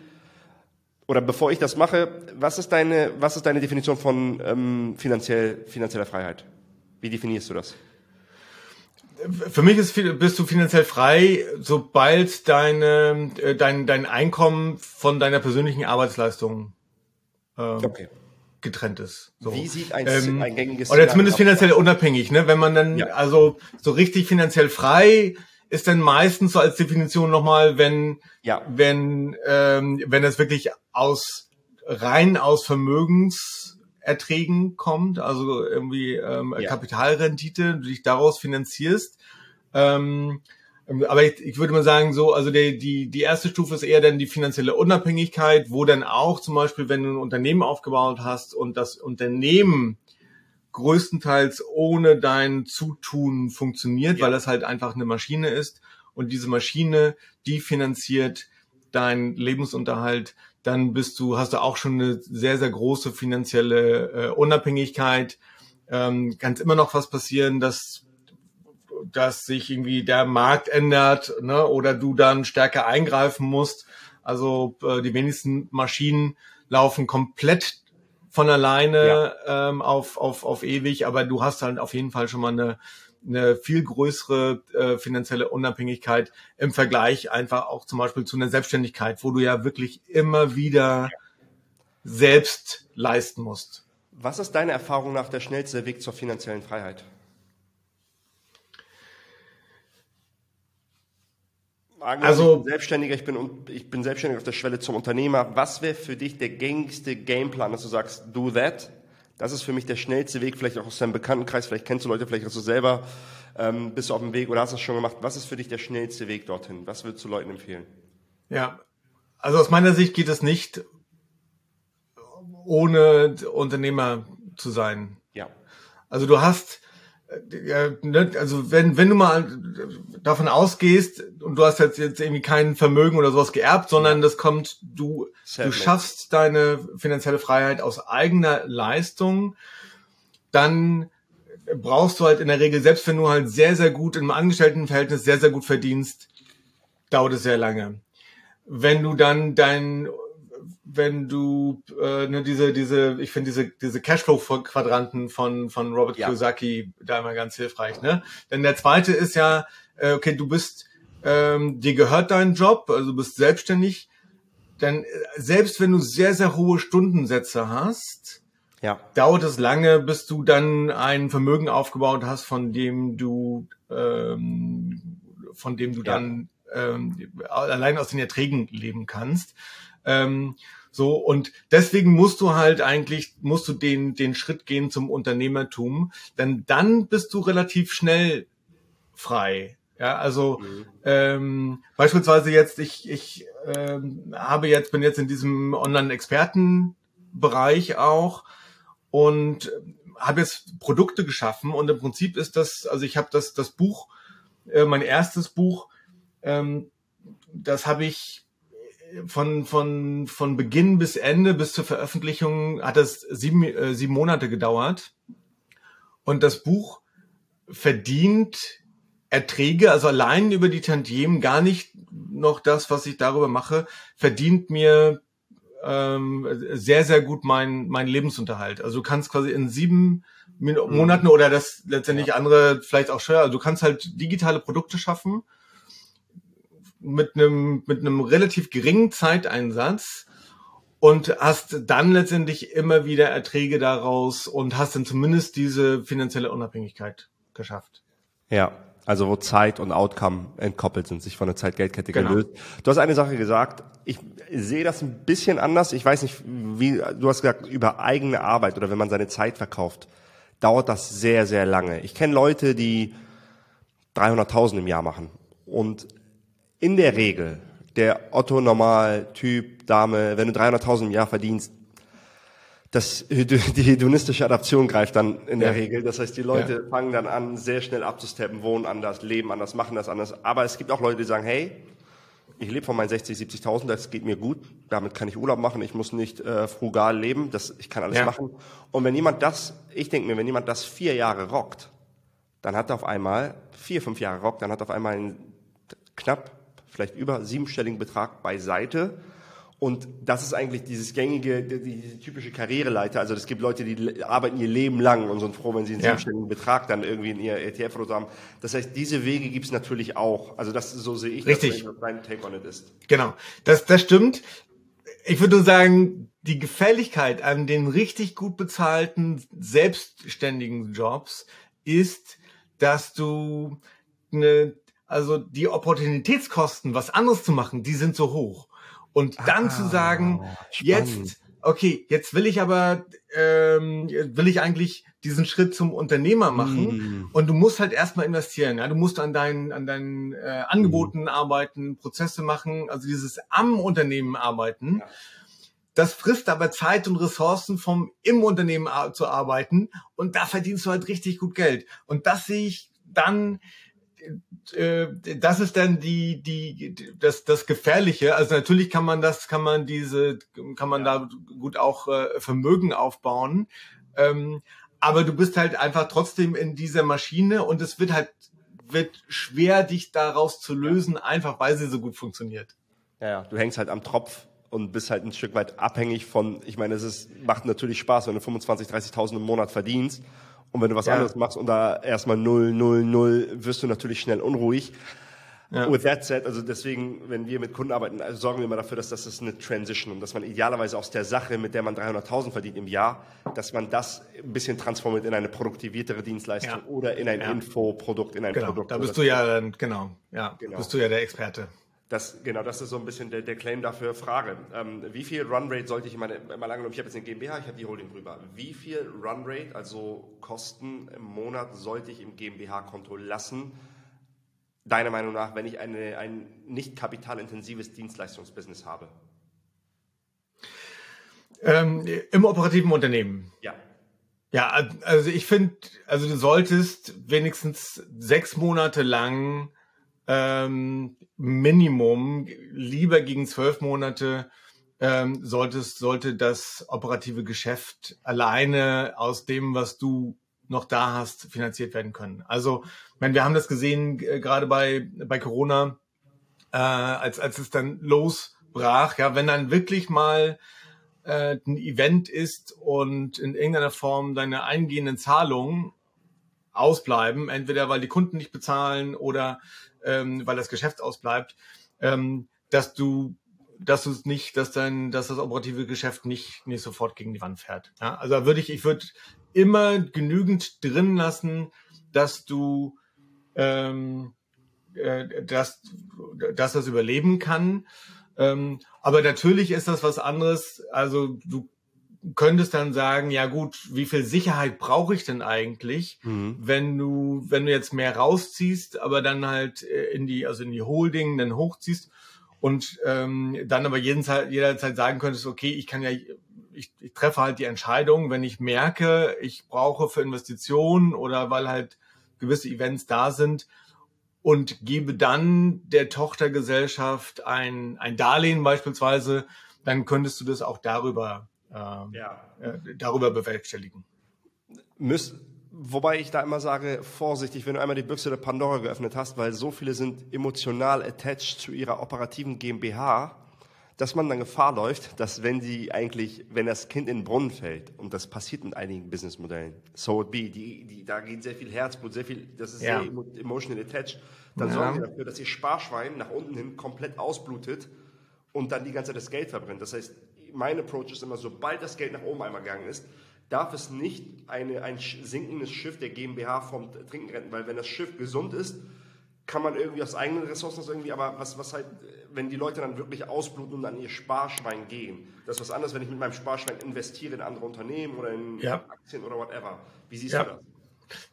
S2: oder bevor ich das mache, was ist deine, was ist deine Definition von ähm, finanziell, finanzieller Freiheit? Wie definierst du das?
S1: Für mich ist, bist du finanziell frei, sobald deine, äh, dein, dein Einkommen von deiner persönlichen Arbeitsleistung ähm, okay getrennt ist.
S2: So. Wie sieht ein, ähm, ein gängiges
S1: Oder zumindest finanziell unabhängig, ne? Wenn man dann, ja. also so richtig finanziell frei ist dann meistens so als Definition nochmal, wenn, ja. wenn, ähm, wenn es wirklich aus rein aus Vermögenserträgen kommt, also irgendwie ähm, ja. Kapitalrendite, du dich daraus finanzierst. Ähm, aber ich, ich würde mal sagen, so, also die, die, die erste Stufe ist eher dann die finanzielle Unabhängigkeit, wo dann auch zum Beispiel, wenn du ein Unternehmen aufgebaut hast und das Unternehmen größtenteils ohne dein Zutun funktioniert, ja. weil das halt einfach eine Maschine ist und diese Maschine, die finanziert dein Lebensunterhalt, dann bist du, hast du auch schon eine sehr, sehr große finanzielle äh, Unabhängigkeit. Ähm, kann immer noch was passieren, dass dass sich irgendwie der Markt ändert ne, oder du dann stärker eingreifen musst. Also äh, die wenigsten Maschinen laufen komplett von alleine ja. ähm, auf, auf, auf ewig, aber du hast halt auf jeden Fall schon mal eine, eine viel größere äh, finanzielle Unabhängigkeit im Vergleich einfach auch zum Beispiel zu einer Selbstständigkeit, wo du ja wirklich immer wieder selbst leisten musst.
S2: Was ist deine Erfahrung nach der schnellste Weg zur finanziellen Freiheit? Also ich bin Selbstständiger, ich bin, ich bin selbstständig auf der Schwelle zum Unternehmer. Was wäre für dich der gängigste Gameplan, dass du sagst, do that? Das ist für mich der schnellste Weg, vielleicht auch aus deinem Bekanntenkreis, vielleicht kennst du Leute, vielleicht hast du selber, ähm, bist du auf dem Weg oder hast du es schon gemacht. Was ist für dich der schnellste Weg dorthin? Was würdest du Leuten empfehlen?
S1: Ja, also aus meiner Sicht geht es nicht ohne Unternehmer zu sein. Ja. Also du hast, also wenn, wenn du mal davon ausgehst und du hast jetzt, jetzt irgendwie kein Vermögen oder sowas geerbt, sondern das kommt, du, du schaffst deine finanzielle Freiheit aus eigener Leistung, dann brauchst du halt in der Regel, selbst wenn du halt sehr, sehr gut im Angestelltenverhältnis sehr, sehr gut verdienst, dauert es sehr lange. Wenn du dann dein wenn du äh, ne, diese, diese, ich finde diese, diese Cashflow-Quadranten von, von Robert ja. Kiyosaki da immer ganz hilfreich. Ne? Denn der zweite ist ja, äh, okay, du bist, ähm, dir gehört dein Job, also du bist selbstständig, dann äh, selbst wenn du sehr, sehr hohe Stundensätze hast, ja. dauert es lange, bis du dann ein Vermögen aufgebaut hast, von dem du, ähm, von dem du ja. dann ähm, allein aus den Erträgen leben kannst. Ähm, so, und deswegen musst du halt eigentlich, musst du den, den Schritt gehen zum Unternehmertum, denn dann bist du relativ schnell frei. Ja, also mhm. ähm, beispielsweise jetzt, ich, ich ähm, habe jetzt, bin jetzt in diesem Online-Experten-Bereich auch und habe jetzt Produkte geschaffen und im Prinzip ist das, also ich habe das, das Buch, äh, mein erstes Buch, ähm, das habe ich von, von, von Beginn bis Ende, bis zur Veröffentlichung hat es sieben, äh, sieben Monate gedauert. Und das Buch verdient Erträge, also allein über die Tantiemen, gar nicht noch das, was ich darüber mache, verdient mir ähm, sehr, sehr gut mein, mein Lebensunterhalt. Also du kannst quasi in sieben mhm. Monaten oder das letztendlich ja. andere vielleicht auch schwer, also du kannst halt digitale Produkte schaffen mit einem, mit einem relativ geringen Zeiteinsatz und hast dann letztendlich immer wieder Erträge daraus und hast dann zumindest diese finanzielle Unabhängigkeit geschafft.
S2: Ja, also wo Zeit und Outcome entkoppelt sind, sich von der Zeit-Geldkette genau. gelöst. Du hast eine Sache gesagt, ich sehe das ein bisschen anders. Ich weiß nicht, wie du hast gesagt, über eigene Arbeit oder wenn man seine Zeit verkauft, dauert das sehr, sehr lange. Ich kenne Leute, die 300.000 im Jahr machen und in der Regel der Otto Normal Typ Dame, wenn du 300.000 im Jahr verdienst, das, die hedonistische Adaption greift dann in der ja. Regel. Das heißt, die Leute ja. fangen dann an, sehr schnell abzusteppen, wohnen anders, leben anders, machen das anders. Aber es gibt auch Leute, die sagen, hey, ich lebe von meinen 60, 70.000, das geht mir gut, damit kann ich Urlaub machen, ich muss nicht äh, frugal leben, das, ich kann alles ja. machen. Und wenn jemand das, ich denke mir, wenn jemand das vier Jahre rockt, dann hat er auf einmal, vier, fünf Jahre rockt, dann hat er auf einmal einen knapp, vielleicht über siebenstelligen Betrag beiseite und das ist eigentlich dieses gängige, die, typische Karriereleiter. Also es gibt Leute, die arbeiten ihr Leben lang und sind froh, wenn sie einen ja. selbstständigen Betrag dann irgendwie in ihr ETF oder haben. Das heißt, diese Wege gibt es natürlich auch. Also das so sehe ich,
S1: Richtig. dass dein Take on it ist. Genau, das, das stimmt. Ich würde nur sagen, die Gefälligkeit an den richtig gut bezahlten, selbstständigen Jobs ist, dass du eine, also die Opportunitätskosten, was anderes zu machen, die sind so hoch. Und dann ah, zu sagen, spannend. jetzt, okay, jetzt will ich aber, ähm, will ich eigentlich diesen Schritt zum Unternehmer machen mm. und du musst halt erstmal investieren, ja, du musst an deinen an deinen äh, Angeboten mm. arbeiten, Prozesse machen, also dieses am Unternehmen arbeiten. Ja. Das frisst aber Zeit und Ressourcen vom im Unternehmen zu arbeiten und da verdienst du halt richtig gut Geld und das sehe ich dann das ist dann die die das das gefährliche. Also natürlich kann man das kann man diese kann man da gut auch äh, Vermögen aufbauen. Ähm, aber du bist halt einfach trotzdem in dieser Maschine und es wird halt wird schwer dich daraus zu lösen einfach weil sie so gut funktioniert.
S2: Ja, ja. du hängst halt am Tropf und bist halt ein Stück weit abhängig von ich meine es ist macht natürlich Spaß wenn du 25 30.000 im Monat verdienst und wenn du was ja. anderes machst und da erstmal null, null, null, wirst du natürlich schnell unruhig. Ja. With that said, also deswegen, wenn wir mit Kunden arbeiten, also sorgen wir immer dafür, dass das ist eine Transition und dass man idealerweise aus der Sache, mit der man 300.000 verdient im Jahr, dass man das ein bisschen transformiert in eine produktiviertere Dienstleistung ja. oder in ein ja. Infoprodukt, in ein
S1: genau.
S2: Produkt.
S1: Da bist du ja dann, genau, ja, genau. bist du ja der Experte.
S2: Das, genau, das ist so ein bisschen der, der Claim dafür. Frage, ähm, wie viel Runrate sollte ich, meine, mal angenommen, ich habe jetzt eine GmbH, ich habe die Holding drüber. Wie viel Runrate, also Kosten im Monat, sollte ich im GmbH-Konto lassen, deiner Meinung nach, wenn ich eine, ein nicht kapitalintensives Dienstleistungsbusiness habe?
S1: Ähm, Im operativen Unternehmen?
S2: Ja.
S1: Ja, also ich finde, also du solltest wenigstens sechs Monate lang ähm, Minimum, lieber gegen zwölf Monate, ähm, solltest, sollte das operative Geschäft alleine aus dem, was du noch da hast, finanziert werden können. Also, ich meine, wir haben das gesehen, äh, gerade bei, bei Corona, äh, als, als es dann losbrach, ja, wenn dann wirklich mal äh, ein Event ist und in irgendeiner Form deine eingehenden Zahlungen ausbleiben, entweder weil die Kunden nicht bezahlen oder ähm, weil das Geschäft ausbleibt, ähm, dass du dass du es nicht, dass dein, dass das operative Geschäft nicht, nicht sofort gegen die Wand fährt. Ja? Also würde ich, ich würde immer genügend drin lassen, dass du, ähm, äh, dass, dass das überleben kann. Ähm, aber natürlich ist das was anderes. Also du könntest dann sagen, ja gut, wie viel Sicherheit brauche ich denn eigentlich, mhm. wenn du, wenn du jetzt mehr rausziehst, aber dann halt äh, in die, also in die Holding dann hochziehst und ähm, dann aber jeden Zeit, jederzeit sagen könntest, okay, ich kann ja, ich, ich treffe halt die Entscheidung, wenn ich merke, ich brauche für Investitionen oder weil halt gewisse Events da sind und gebe dann der Tochtergesellschaft ein, ein Darlehen beispielsweise, dann könntest du das auch darüber ähm, ja. äh, darüber bewerkstelligen.
S2: Müs Wobei ich da immer sage, vorsichtig, wenn du einmal die Büchse der Pandora geöffnet hast, weil so viele sind emotional attached zu ihrer operativen GmbH, dass man dann Gefahr läuft, dass wenn sie eigentlich, wenn das Kind in den Brunnen fällt, und das passiert in einigen Businessmodellen, so it be, die, die, da geht sehr viel Herzblut, sehr viel, das ist ja. sehr emotional attached, dann ja. sorgen sie dafür, dass ihr Sparschwein nach unten hin komplett ausblutet und dann die ganze Zeit das Geld verbrennt. Das heißt, mein Approach ist immer, sobald das Geld nach oben einmal gegangen ist, darf es nicht eine, ein sinkendes Schiff der GmbH vom Trinken retten, weil wenn das Schiff gesund ist, kann man irgendwie aus eigenen Ressourcen irgendwie, aber was, was halt, wenn die Leute dann wirklich ausbluten und an ihr Sparschwein gehen, das ist was anderes, wenn ich mit meinem Sparschwein investiere in andere Unternehmen oder in ja. Aktien oder whatever. Wie siehst ja. du das?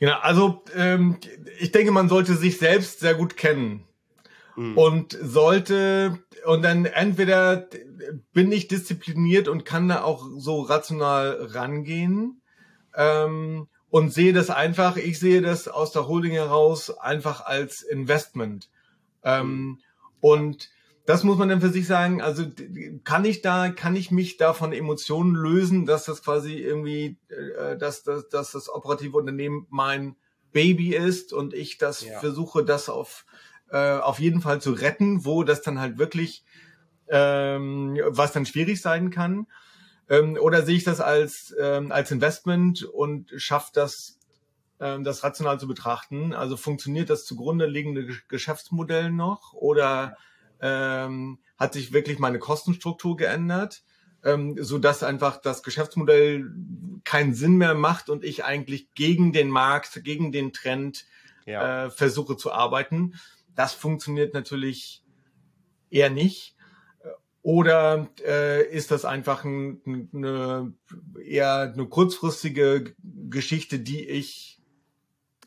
S1: Genau, also ähm, ich denke, man sollte sich selbst sehr gut kennen mhm. und sollte und dann entweder bin ich diszipliniert und kann da auch so rational rangehen ähm, und sehe das einfach, ich sehe das aus der Holding heraus einfach als Investment. Ähm, und das muss man dann für sich sagen, also kann ich da, kann ich mich da von Emotionen lösen, dass das quasi irgendwie, äh, dass, dass, dass das operative Unternehmen mein Baby ist und ich das ja. versuche, das auf, äh, auf jeden Fall zu retten, wo das dann halt wirklich, ähm, was dann schwierig sein kann. Ähm, oder sehe ich das als, ähm, als Investment und schafft das, ähm, das rational zu betrachten? Also funktioniert das zugrunde liegende Geschäftsmodell noch oder ähm, hat sich wirklich meine Kostenstruktur geändert? ähm, so dass einfach das Geschäftsmodell keinen Sinn mehr macht und ich eigentlich gegen den Markt, gegen den Trend ja. äh, versuche zu arbeiten. Das funktioniert natürlich eher nicht. Oder äh, ist das einfach ein, eine eher eine kurzfristige Geschichte, die ich,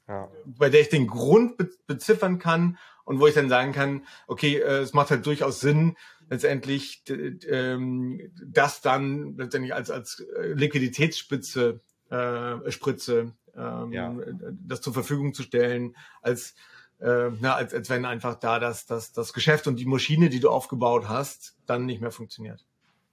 S1: ja. bei der ich den Grund be beziffern kann und wo ich dann sagen kann, okay, äh, es macht halt durchaus Sinn, letztendlich ähm, das dann letztendlich als als Liquiditätsspitze äh, Spritze ähm, ja. das zur Verfügung zu stellen als äh, na, als, als wenn einfach da das, das, das Geschäft und die Maschine, die du aufgebaut hast, dann nicht mehr funktioniert.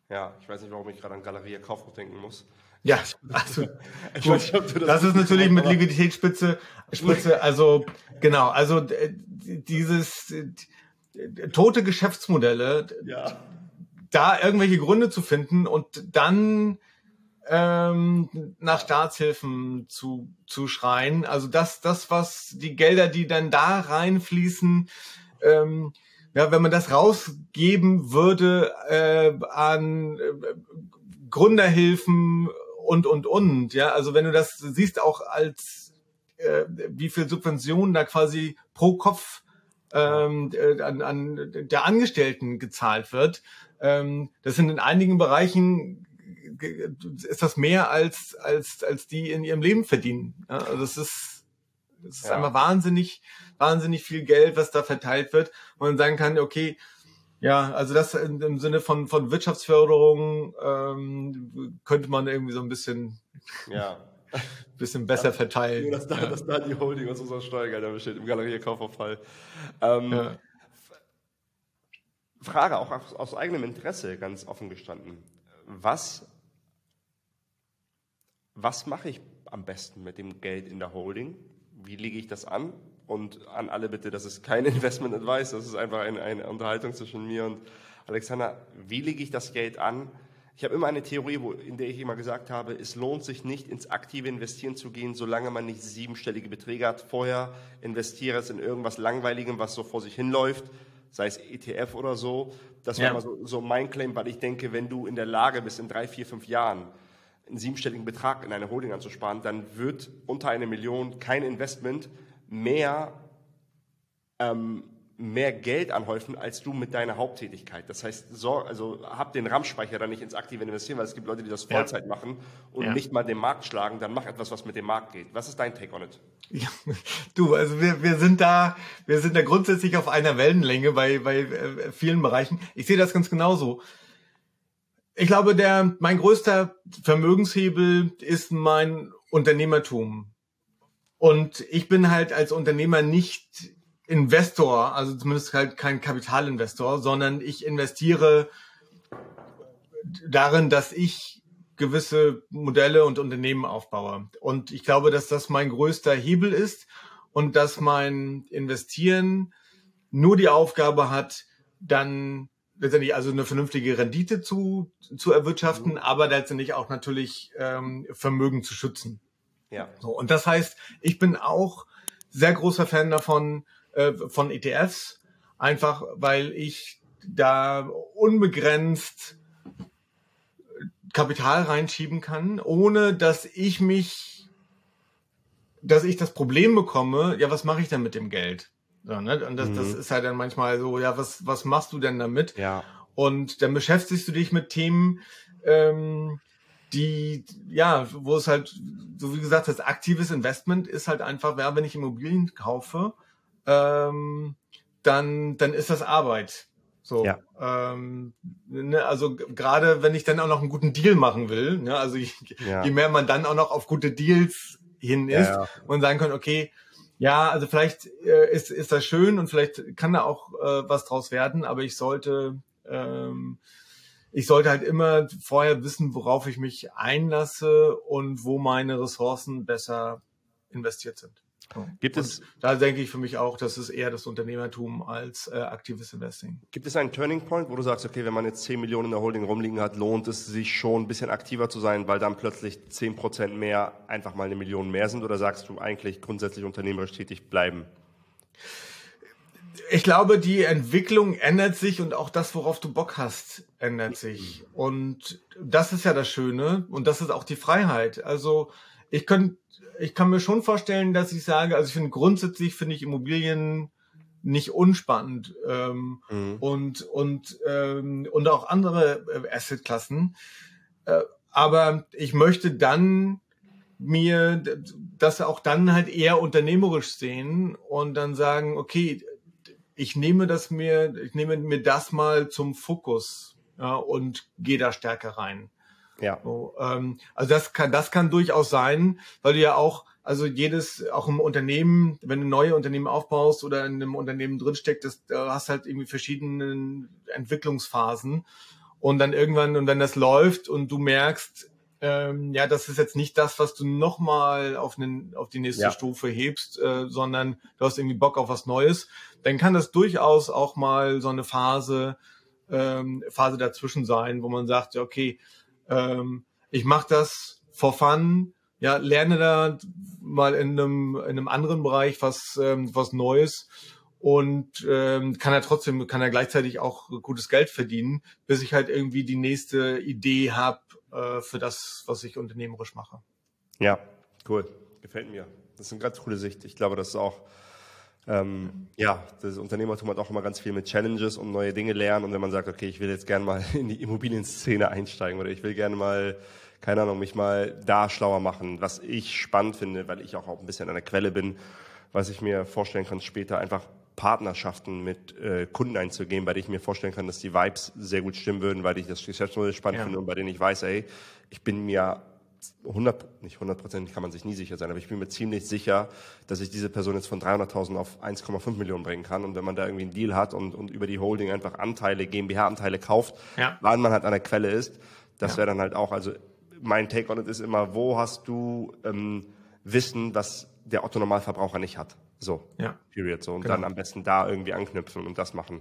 S2: Ja, ich weiß nicht, warum ich gerade an Galerie Kaufhof denken muss.
S1: Ja, also ich gut, weiß, das, das ist natürlich mit Liquiditätsspitze, Spritze, also genau, also dieses tote Geschäftsmodelle, ja. da irgendwelche Gründe zu finden und dann ähm, nach Staatshilfen zu, zu schreien. Also das, das, was die Gelder, die dann da reinfließen, ähm, ja, wenn man das rausgeben würde äh, an äh, Gründerhilfen und und und, ja, also wenn du das siehst auch als äh, wie viel Subventionen da quasi pro Kopf ähm, äh, an, an der Angestellten gezahlt wird, ähm, das sind in einigen Bereichen ist das mehr als, als, als die in ihrem Leben verdienen. Ja, also das ist, das ist ja. einfach wahnsinnig, wahnsinnig viel Geld, was da verteilt wird. wo man sagen kann, okay, ja, also das im Sinne von, von Wirtschaftsförderung ähm, könnte man irgendwie so ein bisschen, ja. bisschen besser verteilen. Nur,
S2: dass da, ja. dass da die Holding aus unserer Steuergelder besteht, im Galeriekaufverfall. Ähm, ja. Frage auch aus, aus eigenem Interesse, ganz offen gestanden. Was was mache ich am besten mit dem Geld in der Holding? Wie lege ich das an? Und an alle bitte, das ist kein Investment Advice, das ist einfach eine, eine Unterhaltung zwischen mir und Alexander. Wie lege ich das Geld an? Ich habe immer eine Theorie, wo, in der ich immer gesagt habe, es lohnt sich nicht ins aktive Investieren zu gehen, solange man nicht siebenstellige Beträge hat. Vorher investiere es in irgendwas Langweiligem, was so vor sich hinläuft, sei es ETF oder so. Das ja. wäre mal so, so mein Claim, weil ich denke, wenn du in der Lage bist, in drei, vier, fünf Jahren einen siebenstelligen Betrag in eine Holding anzusparen, dann wird unter eine Million kein Investment mehr, ähm, mehr Geld anhäufen, als du mit deiner Haupttätigkeit. Das heißt, so, also hab den RAM-Speicher dann nicht ins aktive Investieren, weil es gibt Leute, die das Vollzeit ja. machen und ja. nicht mal den Markt schlagen, dann mach etwas, was mit dem Markt geht. Was ist dein Take on it?
S1: Ja, du, also wir, wir sind da, wir sind da grundsätzlich auf einer Wellenlänge bei, bei äh, vielen Bereichen. Ich sehe das ganz genauso. Ich glaube, der, mein größter Vermögenshebel ist mein Unternehmertum. Und ich bin halt als Unternehmer nicht Investor, also zumindest halt kein Kapitalinvestor, sondern ich investiere darin, dass ich gewisse Modelle und Unternehmen aufbaue. Und ich glaube, dass das mein größter Hebel ist und dass mein Investieren nur die Aufgabe hat, dann letztendlich also eine vernünftige Rendite zu, zu erwirtschaften, mhm. aber letztendlich auch natürlich ähm, Vermögen zu schützen. Ja. So, und das heißt, ich bin auch sehr großer Fan davon, äh, von ETFs, einfach weil ich da unbegrenzt Kapital reinschieben kann, ohne dass ich mich, dass ich das Problem bekomme, ja, was mache ich denn mit dem Geld? So, ne? Und das, mhm. das ist halt dann manchmal so, ja, was, was machst du denn damit?
S2: Ja.
S1: Und dann beschäftigst du dich mit Themen, ähm, die, ja, wo es halt, so wie gesagt, das aktives Investment ist halt einfach, ja, wenn ich Immobilien kaufe, ähm, dann, dann ist das Arbeit. So, ja. ähm, ne, also gerade wenn ich dann auch noch einen guten Deal machen will, ne, also je, ja. je mehr man dann auch noch auf gute Deals hin ist ja, und sagen kann, okay, ja, also vielleicht äh, ist, ist das schön und vielleicht kann da auch äh, was draus werden, aber ich sollte, ähm, ich sollte halt immer vorher wissen, worauf ich mich einlasse und wo meine Ressourcen besser investiert sind.
S2: Gibt es?
S1: da denke ich für mich auch, das ist eher das Unternehmertum als äh, aktives Investing.
S2: Gibt es einen Turning Point, wo du sagst, okay, wenn man jetzt 10 Millionen in der Holding rumliegen hat, lohnt es sich schon ein bisschen aktiver zu sein, weil dann plötzlich 10 Prozent mehr einfach mal eine Million mehr sind? Oder sagst du eigentlich grundsätzlich unternehmerisch tätig bleiben?
S1: Ich glaube, die Entwicklung ändert sich und auch das, worauf du Bock hast, ändert sich. Und das ist ja das Schöne und das ist auch die Freiheit. Also ich könnte ich kann mir schon vorstellen, dass ich sage, also ich finde grundsätzlich finde ich Immobilien nicht unspannend ähm, mhm. und und ähm, und auch andere äh, Assetklassen. Äh, aber ich möchte dann mir das auch dann halt eher unternehmerisch sehen und dann sagen, okay, ich nehme das mir, ich nehme mir das mal zum Fokus ja, und gehe da stärker rein.
S2: Ja.
S1: So, ähm, also das kann, das kann durchaus sein, weil du ja auch, also jedes, auch im Unternehmen, wenn du neue Unternehmen aufbaust oder in einem Unternehmen drinsteckt, das, da hast halt irgendwie verschiedene Entwicklungsphasen. Und dann irgendwann, und wenn das läuft und du merkst, ähm, ja, das ist jetzt nicht das, was du nochmal auf, einen, auf die nächste ja. Stufe hebst, äh, sondern du hast irgendwie Bock auf was Neues, dann kann das durchaus auch mal so eine Phase, ähm, Phase dazwischen sein, wo man sagt, ja, okay, ähm, ich mache das for fun, ja, lerne da mal in einem, in einem anderen Bereich was, ähm, was Neues und ähm, kann er trotzdem, kann er gleichzeitig auch gutes Geld verdienen, bis ich halt irgendwie die nächste Idee habe äh, für das, was ich unternehmerisch mache.
S2: Ja, cool. Gefällt mir. Das ist eine ganz coole Sicht. Ich glaube, das ist auch ähm, ja, das Unternehmertum hat auch immer ganz viel mit Challenges und neue Dinge lernen. Und wenn man sagt, okay, ich will jetzt gerne mal in die Immobilienszene einsteigen oder ich will gerne mal, keine Ahnung, mich mal da schlauer machen, was ich spannend finde, weil ich auch, auch ein bisschen an der Quelle bin, was ich mir vorstellen kann, später einfach Partnerschaften mit äh, Kunden einzugehen, bei denen ich mir vorstellen kann, dass die Vibes sehr gut stimmen würden, weil ich das Geschäftsmodell spannend ja. finde und bei denen ich weiß, ey, ich bin mir 100, nicht 100 kann man sich nie sicher sein, aber ich bin mir ziemlich sicher, dass ich diese Person jetzt von 300.000 auf 1,5 Millionen bringen kann. Und wenn man da irgendwie einen Deal hat und, und über die Holding einfach Anteile, GmbH-Anteile kauft, ja. wann man halt an der Quelle ist, das ja. wäre dann halt auch, also mein Take on it ist immer, wo hast du ähm, Wissen, was der Otto-Normalverbraucher nicht hat? So,
S1: ja.
S2: period. So, und genau. dann am besten da irgendwie anknüpfen und das machen.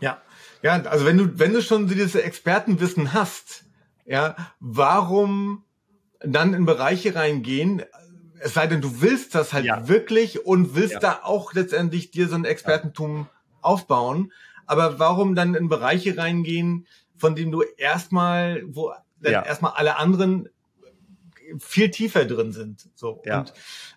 S1: Ja, ja, also wenn du, wenn du schon dieses Expertenwissen hast, ja, warum dann in Bereiche reingehen, es sei denn, du willst das halt ja. wirklich und willst ja. da auch letztendlich dir so ein Expertentum ja. aufbauen. Aber warum dann in Bereiche reingehen, von denen du erstmal, wo dann erstmal alle anderen viel tiefer drin sind. So.
S2: Ja.
S1: Und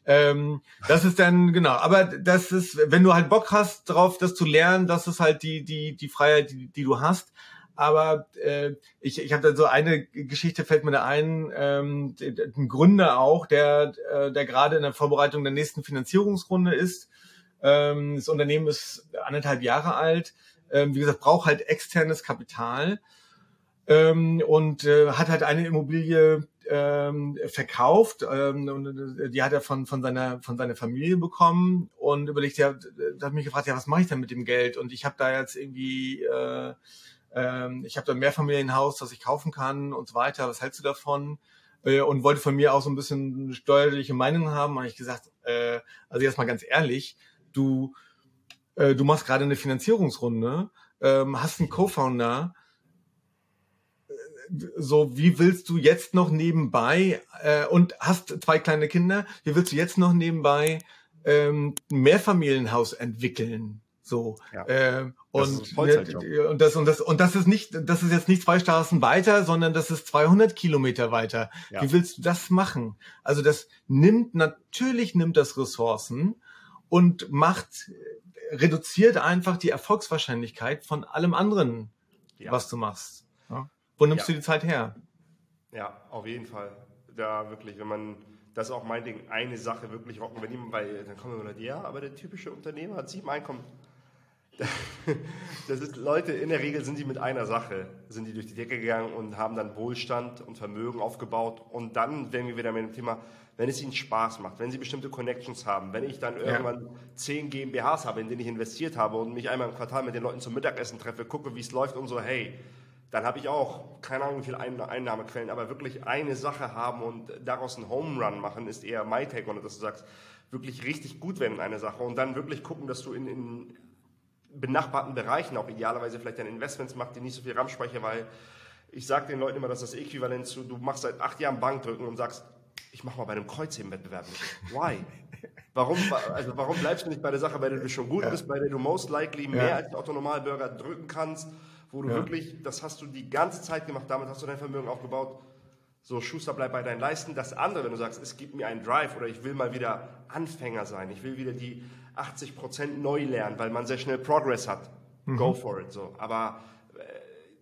S1: ähm, das ist dann, genau, aber das ist, wenn du halt Bock hast drauf, das zu lernen, das ist halt die, die, die Freiheit, die, die du hast aber äh, ich, ich habe da so eine Geschichte fällt mir da ein, ähm, ein Gründer auch, der, äh, der gerade in der Vorbereitung der nächsten Finanzierungsrunde ist. Ähm, das Unternehmen ist anderthalb Jahre alt, ähm, wie gesagt, braucht halt externes Kapital. Ähm, und äh, hat halt eine Immobilie ähm, verkauft. Ähm, und äh, die hat er von von seiner von seiner Familie bekommen und überlegt ja hat mich gefragt ja was mache ich denn mit dem Geld? Und ich habe da jetzt irgendwie äh, ähm, ich habe da ein Mehrfamilienhaus, das ich kaufen kann und so weiter. Was hältst du davon? Äh, und wollte von mir auch so ein bisschen steuerliche Meinung haben. Und ich gesagt, äh, also jetzt mal ganz ehrlich, du, äh, du machst gerade eine Finanzierungsrunde. ähm, hast einen Co-Founder, äh, so wie willst du jetzt noch nebenbei äh, und hast zwei kleine Kinder, wie willst du jetzt noch nebenbei ähm, ein Mehrfamilienhaus entwickeln? So. Ja. Äh, und, und das und das und das ist nicht, das ist jetzt nicht zwei Straßen weiter, sondern das ist 200 Kilometer weiter. Ja. Wie willst du das machen? Also das nimmt natürlich nimmt das Ressourcen und macht reduziert einfach die Erfolgswahrscheinlichkeit von allem anderen, ja. was du machst. Wo nimmst du die Zeit her?
S2: Ja, auf jeden Fall. Da wirklich, wenn man das ist auch mein Ding, eine Sache wirklich rocken, wenn jemand, weil dann kommen wir mit, ja, aber der typische Unternehmer hat sieben Einkommen. Das ist, Leute, in der Regel sind die mit einer Sache, sind die durch die Decke gegangen und haben dann Wohlstand und Vermögen aufgebaut. Und dann werden wir wieder mit dem Thema, wenn es ihnen Spaß macht, wenn sie bestimmte Connections haben, wenn ich dann irgendwann ja. zehn GmbHs habe, in denen ich investiert habe und mich einmal im Quartal mit den Leuten zum Mittagessen treffe, gucke, wie es läuft und so, hey, dann habe ich auch keine Ahnung, wie viele Einnahmequellen, aber wirklich eine Sache haben und daraus einen Home Run machen, ist eher my take, und dass du sagst, wirklich richtig gut werden in einer Sache und dann wirklich gucken, dass du in, in benachbarten Bereichen auch idealerweise vielleicht deine Investments macht, die nicht so viel RAM speichern, weil ich sage den Leuten immer, dass das Äquivalent zu, du machst seit acht Jahren Bankdrücken und sagst, ich mache mal bei einem Kreuzhebenwettbewerb mit. Why? Warum, also warum bleibst du nicht bei der Sache, bei der du schon gut ja. bist, bei der du most likely mehr ja. als Autonormalbürger drücken kannst, wo du ja. wirklich, das hast du die ganze Zeit gemacht, damit hast du dein Vermögen aufgebaut. So, Schuster, bleib bei deinen Leisten. Das andere, wenn du sagst, es gibt mir einen Drive oder ich will mal wieder Anfänger sein, ich will wieder die 80 Prozent neu lernen, weil man sehr schnell Progress hat. Mhm. Go for it. So. Aber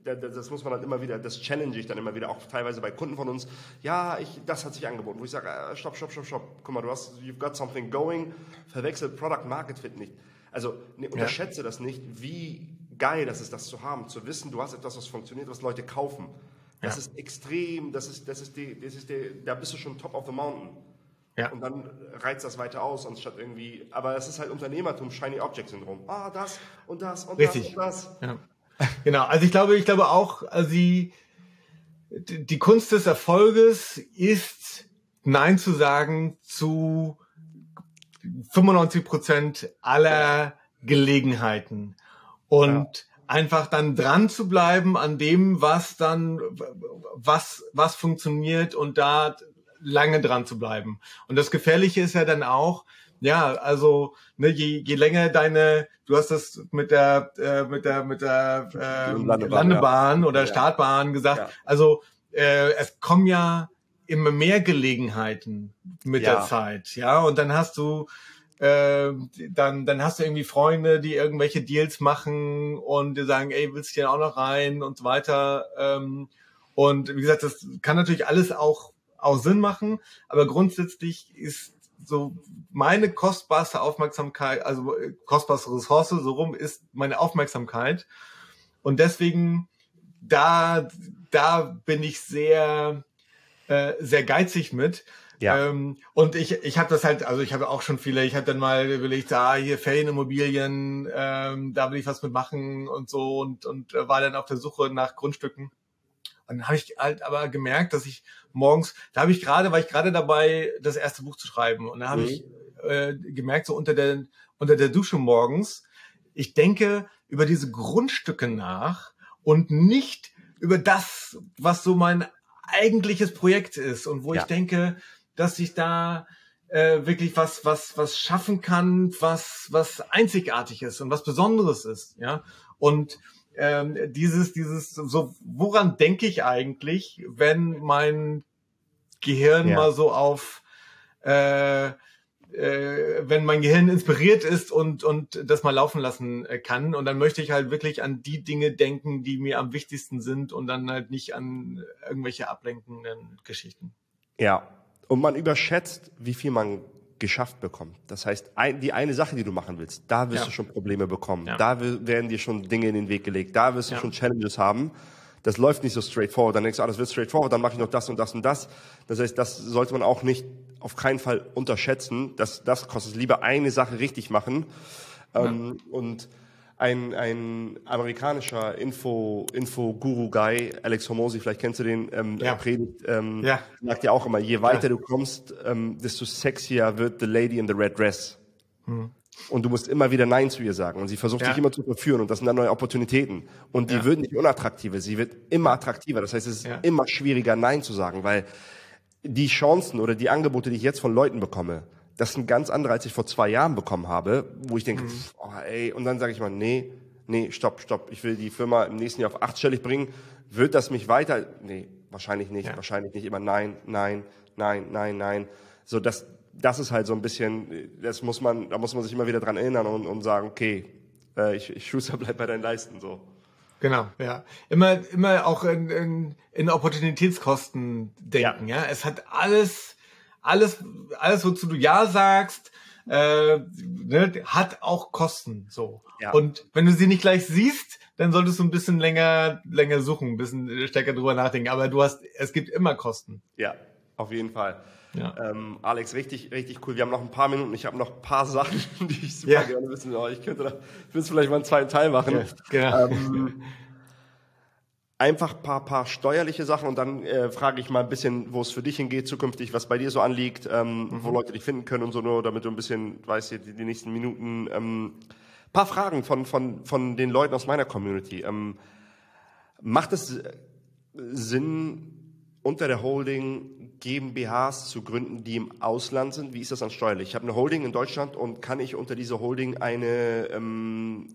S2: äh, das muss man dann immer wieder, das challenge ich dann immer wieder, auch teilweise bei Kunden von uns. Ja, ich, das hat sich angeboten, wo ich sage, äh, stopp, stopp, stopp, stopp. Guck mal, du hast, you've got something going, verwechselt Product Market Fit nicht. Also ne, unterschätze ja. das nicht, wie geil das ist, das zu haben, zu wissen, du hast etwas, was funktioniert, was Leute kaufen. Das ja. ist extrem, das ist, das ist die, das ist die, da bist du schon top of the mountain. Ja. Und dann reizt das weiter aus, anstatt irgendwie, aber es ist halt Unternehmertum, Shiny Object Syndrom. Ah, das und das und
S1: Richtig.
S2: das und
S1: das. Ja. Genau, also ich glaube, ich glaube auch, also die, die Kunst des Erfolges ist, Nein zu sagen zu 95 Prozent aller Gelegenheiten. Und ja. einfach dann dran zu bleiben an dem, was dann, was, was funktioniert und da lange dran zu bleiben. Und das Gefährliche ist ja dann auch, ja, also ne, je, je länger deine, du hast das mit der äh, mit der mit der äh, Landebahn, Landebahn ja. oder Startbahn gesagt. Ja. Also äh, es kommen ja immer mehr Gelegenheiten mit ja. der Zeit, ja. Und dann hast du äh, dann dann hast du irgendwie Freunde, die irgendwelche Deals machen und die sagen, ey, willst du hier auch noch rein und so weiter. Ähm, und wie gesagt, das kann natürlich alles auch auch Sinn machen, aber grundsätzlich ist so meine kostbarste Aufmerksamkeit, also äh, kostbarste Ressource, so rum ist meine Aufmerksamkeit. Und deswegen, da, da bin ich sehr, äh, sehr geizig mit. Ja. Ähm, und ich, ich habe das halt, also ich habe auch schon viele, ich habe dann mal überlegt, ah, hier Ferienimmobilien, ähm, da will ich was mitmachen und so und, und äh, war dann auf der Suche nach Grundstücken. Und dann habe ich halt aber gemerkt, dass ich morgens, da habe ich gerade, war ich gerade dabei, das erste Buch zu schreiben. Und da habe mhm. ich äh, gemerkt, so unter der, unter der Dusche morgens, ich denke über diese Grundstücke nach und nicht über das, was so mein eigentliches Projekt ist und wo ja. ich denke, dass ich da äh, wirklich was was was schaffen kann, was was einzigartig ist und was Besonderes ist, ja. Und ähm, dieses, dieses, so, woran denke ich eigentlich, wenn mein Gehirn ja. mal so auf, äh, äh, wenn mein Gehirn inspiriert ist und, und das mal laufen lassen äh, kann. Und dann möchte ich halt wirklich an die Dinge denken, die mir am wichtigsten sind und dann halt nicht an irgendwelche ablenkenden Geschichten.
S2: Ja, und man überschätzt, wie viel man geschafft bekommen. Das heißt, ein, die eine Sache, die du machen willst, da wirst ja. du schon Probleme bekommen. Ja. Da werden dir schon Dinge in den Weg gelegt. Da wirst du ja. schon Challenges haben. Das läuft nicht so straightforward. Dann denkst du, ah, das wird straightforward, dann mache ich noch das und das und das. Das heißt, das sollte man auch nicht auf keinen Fall unterschätzen. Das, das kostet lieber eine Sache richtig machen. Ähm, und ein, ein amerikanischer Info, Info-Guru-Guy, Alex Hormozy, vielleicht kennst du den, ähm, ja. predigt, ähm, ja. sagt ja auch immer, je weiter ja. du kommst, ähm, desto sexier wird the lady in the red dress. Hm. Und du musst immer wieder Nein zu ihr sagen. Und sie versucht
S1: Ja.
S2: dich immer zu verführen. Und das sind dann neue Opportunitäten. Und die
S1: Ja.
S2: wird nicht unattraktiver. Sie wird immer attraktiver. Das heißt, es ist
S1: Ja.
S2: immer schwieriger, Nein zu sagen, weil die Chancen oder die Angebote, die ich jetzt von Leuten bekomme, das sind ganz andere, als ich vor zwei Jahren bekommen habe, wo ich denke,
S1: Mhm.
S2: oh, ey, und dann sage ich mal, nee, nee, stopp, stopp, ich will die Firma im nächsten Jahr auf achtstellig bringen. Wird das mich weiter? Nee, wahrscheinlich nicht,
S1: Ja.
S2: wahrscheinlich nicht. Immer nein, nein, nein, nein, nein. So, das, das ist halt so ein bisschen, das muss man, da muss man sich immer wieder dran erinnern und, und sagen, okay, äh, ich, ich Schuster, bleib bei deinen Leisten, so.
S1: Genau, ja. Immer, immer auch in, in, in Opportunitätskosten denken, ja. Es hat alles, alles, alles, wozu du Ja sagst, äh, ne, hat auch Kosten, so.
S2: Ja.
S1: Und wenn du sie nicht gleich siehst, dann solltest du ein bisschen länger, länger suchen, ein bisschen stärker drüber nachdenken. Aber du hast, es gibt immer Kosten.
S2: Ja, auf jeden Fall.
S1: Ja.
S2: Ähm, Alex, richtig, richtig cool. Wir haben noch ein paar Minuten. Ich habe noch ein paar Sachen, die ich super
S1: Ja.
S2: gerne wissen will. Ich könnte da, du vielleicht mal einen zweiten Teil machen?
S1: Ja.
S2: Ähm, einfach ein paar, paar steuerliche Sachen und dann äh, frage ich mal ein bisschen, wo es für dich hingeht zukünftig, was bei dir so anliegt, ähm, wo Leute dich finden können und so, nur damit du ein bisschen, weißt du, die, die nächsten Minuten. Ähm, paar Fragen von, von, von den Leuten aus meiner Community. Ähm, macht es äh, Sinn, unter der Holding GmbHs zu gründen, die im Ausland sind? Wie ist das dann steuerlich? Ich habe eine Holding in Deutschland und kann ich unter diese Holding eine, ähm,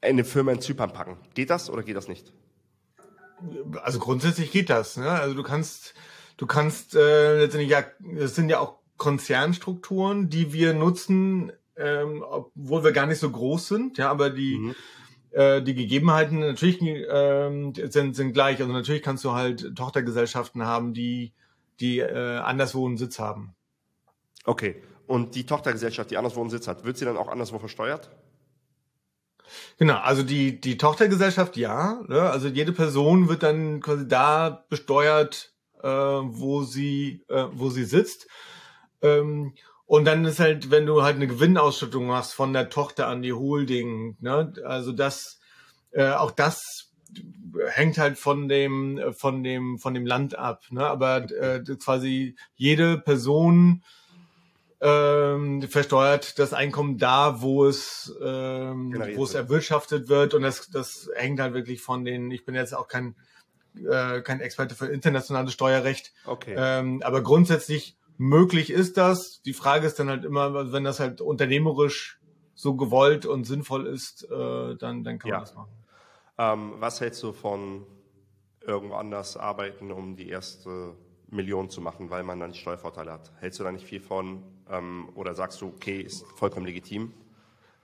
S2: eine Firma in Zypern packen? Geht das oder geht das nicht?
S1: Also grundsätzlich geht das. Ne? Also du kannst, du kannst äh, letztendlich ja, es sind ja auch Konzernstrukturen, die wir nutzen, ähm, obwohl wir gar nicht so groß sind. Ja, aber die
S2: Mhm.
S1: äh, die Gegebenheiten natürlich ähm, sind sind gleich. Also natürlich kannst du halt Tochtergesellschaften haben, die die äh, anderswo einen Sitz haben.
S2: Okay. Und die Tochtergesellschaft, die anderswo einen Sitz hat, wird sie dann auch anderswo versteuert?
S1: Genau, also die, die Tochtergesellschaft, ja. Ne? Also jede Person wird dann quasi da besteuert, äh, wo sie, äh, wo sie sitzt. Ähm, und dann ist halt, wenn du halt eine Gewinnausschüttung machst von der Tochter an die Holding, ne? also das, äh, auch das hängt halt von dem, äh, von dem, von dem Land ab. Ne? Aber äh, quasi jede Person ähm, versteuert das Einkommen da, wo es, ähm, wo es erwirtschaftet wird. Und das, das hängt halt wirklich von den, ich bin jetzt auch kein, äh, kein Experte für internationales Steuerrecht,
S2: Okay.
S1: ähm, aber grundsätzlich möglich ist das. Die Frage ist dann halt immer, wenn das halt unternehmerisch so gewollt und sinnvoll ist, äh, dann, dann kann
S2: Ja.
S1: man das machen.
S2: Ähm, was hältst du von irgendwo anders arbeiten, um die erste Million zu machen, weil man dann Steuervorteile hat? Hältst du da nicht viel von? Ähm, oder sagst du, okay, ist vollkommen legitim?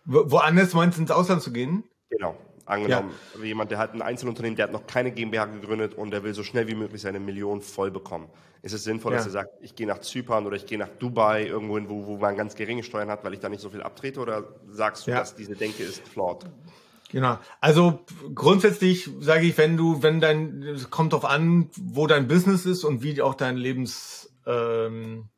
S1: Wo, woanders meinst du ins Ausland zu gehen?
S2: Genau. Angenommen, jemand, der hat ein Einzelunternehmen, der hat noch keine GmbH gegründet und der will so schnell wie möglich seine Million voll bekommen. Ist es sinnvoll, dass
S1: Ja.
S2: er sagt, ich gehe nach Zypern oder ich gehe nach Dubai, irgendwo hin, wo, wo man ganz geringe Steuern hat, weil ich da nicht so viel abtrete? Oder sagst du,
S1: Ja.
S2: dass diese Denke ist flawed?
S1: Genau. Also grundsätzlich sage ich, wenn du, wenn dein, es kommt drauf an, wo dein Business ist und wie auch dein Lebens, ähm,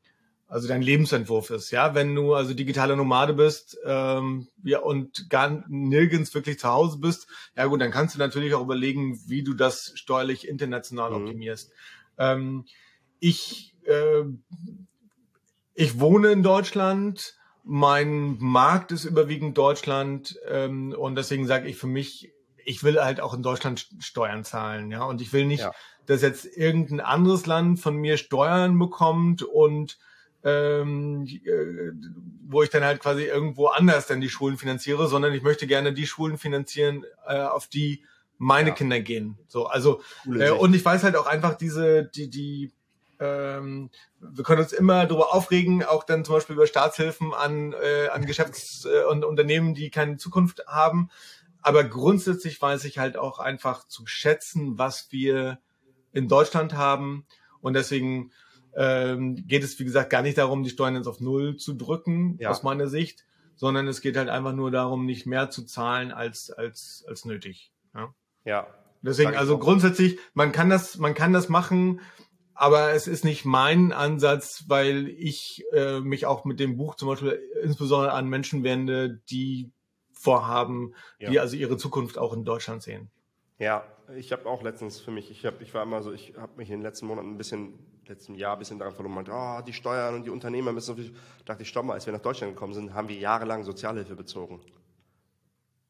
S1: also dein Lebensentwurf ist. Ja, wenn du also digitale Nomade bist, ähm, ja und gar nirgends wirklich zu Hause bist, ja gut, dann kannst du natürlich auch überlegen, wie du das steuerlich international
S2: Mhm.
S1: optimierst. Ähm, ich äh, ich wohne in Deutschland, mein Markt ist überwiegend Deutschland ähm, und deswegen sage ich für mich, ich will halt auch in Deutschland St- Steuern zahlen, ja, und ich will nicht,
S2: Ja.
S1: dass jetzt irgendein anderes Land von mir Steuern bekommt und ähm, äh, wo ich dann halt quasi irgendwo anders dann die Schulen finanziere, sondern ich möchte gerne die Schulen finanzieren, äh, auf die meine
S2: Ja.
S1: Kinder gehen. So, also äh, und ich weiß halt auch einfach diese, die, die, ähm, wir können uns immer darüber aufregen, auch dann zum Beispiel über Staatshilfen an, äh, an Geschäfts- äh, und Unternehmen, die keine Zukunft haben. Aber grundsätzlich weiß ich halt auch einfach zu schätzen, was wir in Deutschland haben. Und deswegen ähm, geht es, wie gesagt, gar nicht darum, die Steuern jetzt auf Null zu drücken,
S2: Ja.
S1: aus meiner Sicht, sondern es geht halt einfach nur darum, nicht mehr zu zahlen als, als, als nötig. Ja?
S2: Ja.
S1: Deswegen, also grundsätzlich, man kann das, man kann das machen, aber es ist nicht mein Ansatz, weil ich äh, mich auch mit dem Buch zum Beispiel insbesondere an Menschen wende, die vorhaben,
S2: Ja.
S1: die also ihre Zukunft auch in Deutschland sehen.
S2: Ja, ich habe auch letztens für mich, ich, hab, ich war immer so, ich habe mich in den letzten Monaten ein bisschen letzten Jahr ein bisschen daran verloren, meinte, oh, die Steuern und die Unternehmer müssen, da dachte ich, stopp mal, als wir nach Deutschland gekommen sind, haben wir jahrelang Sozialhilfe bezogen.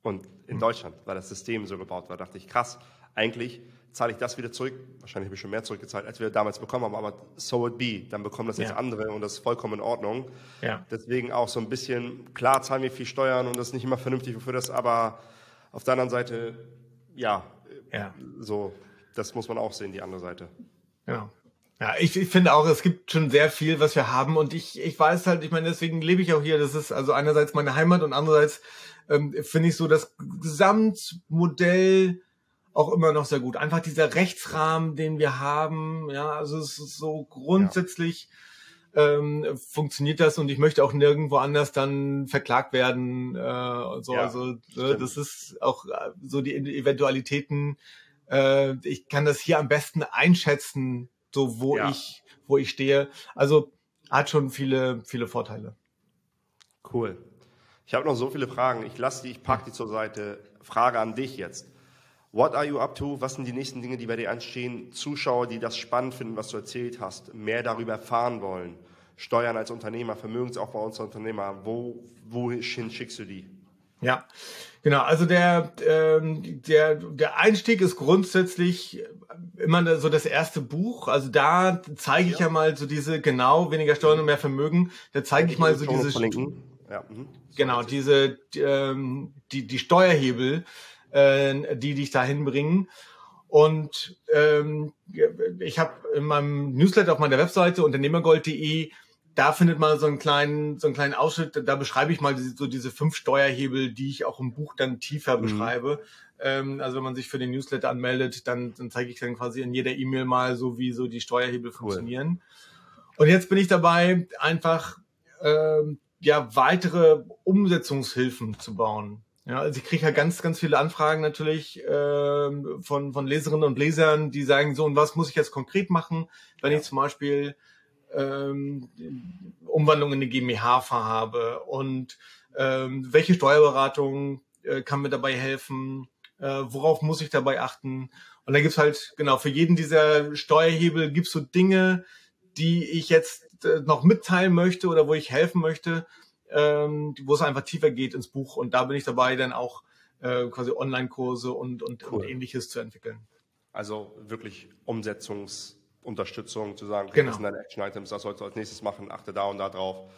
S2: Und in mhm. Deutschland, weil das System so gebaut war, dachte ich, krass, eigentlich zahle ich das wieder zurück. Wahrscheinlich habe ich schon mehr zurückgezahlt, als wir damals bekommen haben, aber so it be. Dann bekommen das jetzt ja. andere und das ist vollkommen in Ordnung. Ja. Deswegen auch so ein bisschen, klar zahlen wir viel Steuern und das ist nicht immer vernünftig für das, aber auf der anderen Seite, ja, ja. so, das muss man auch sehen, die andere Seite.
S1: Ja. Ja, ich, ich finde auch, es gibt schon sehr viel, was wir haben und ich, ich weiß halt, ich meine, deswegen lebe ich auch hier. Das ist also einerseits meine Heimat und andererseits ähm, finde ich so das Gesamtmodell auch immer noch sehr gut. Einfach dieser Rechtsrahmen, den wir haben, ja, also es ist so grundsätzlich ja. ähm, funktioniert das und ich möchte auch nirgendwo anders dann verklagt werden. Äh, so, ja, also äh, das ist auch äh, so die Eventualitäten. Äh, ich kann das hier am besten einschätzen, so wo ja. ich wo ich stehe. Also hat schon viele viele Vorteile.
S2: Cool. Ich habe noch so viele Fragen. Ich lasse die, ich packe die zur Seite. Frage an dich jetzt. What are you up to? Was sind die nächsten Dinge, die bei dir anstehen? Zuschauer, die das spannend finden, was du erzählt hast, mehr darüber erfahren wollen. Steuern als Unternehmer, Vermögensaufbau als Unternehmer. Wo, wohin schickst du die?
S1: Ja, genau. Also der, ähm, der, der Einstieg ist grundsätzlich immer so das erste Buch. Also da zeige ich ja. ja mal so diese, genau, weniger Steuern und mehr Vermögen. Da zeige ich mal so diese, ja. Mhm. genau, diese, die, ähm, die, die Steuerhebel äh, die dich dahin bringen. Und ähm, ich habe in meinem Newsletter auf meiner Webseite unternehmergold.de da findet man so einen kleinen, so einen kleinen Ausschnitt, da beschreibe ich mal so diese fünf Steuerhebel, die ich auch im Buch dann tiefer mhm. beschreibe. Ähm, also wenn man sich für den Newsletter anmeldet, dann, dann zeige ich dann quasi in jeder E-Mail mal so, wie so die Steuerhebel cool. funktionieren. Und jetzt bin ich dabei, einfach ähm, ja weitere Umsetzungshilfen zu bauen. Ja, also ich kriege ja ganz, ganz viele Anfragen natürlich ähm, von, von Leserinnen und Lesern, die sagen, so, und was muss ich jetzt konkret machen, wenn ich zum Beispiel ähm, Umwandlung in eine GmbH vorhabe und ähm, welche Steuerberatung äh, kann mir dabei helfen, äh, worauf muss ich dabei achten. Und da gibt's halt, genau, für jeden dieser Steuerhebel gibt's so Dinge, die ich jetzt äh, noch mitteilen möchte oder wo ich helfen möchte ähm, wo es einfach tiefer geht ins Buch. Und da bin ich dabei, dann auch äh, quasi Online-Kurse und, und, cool. und ähnliches zu entwickeln.
S2: Also wirklich Umsetzungsunterstützung zu sagen, okay, genau. das sind deine Action-Items, das sollst du als nächstes machen, achte da und da drauf.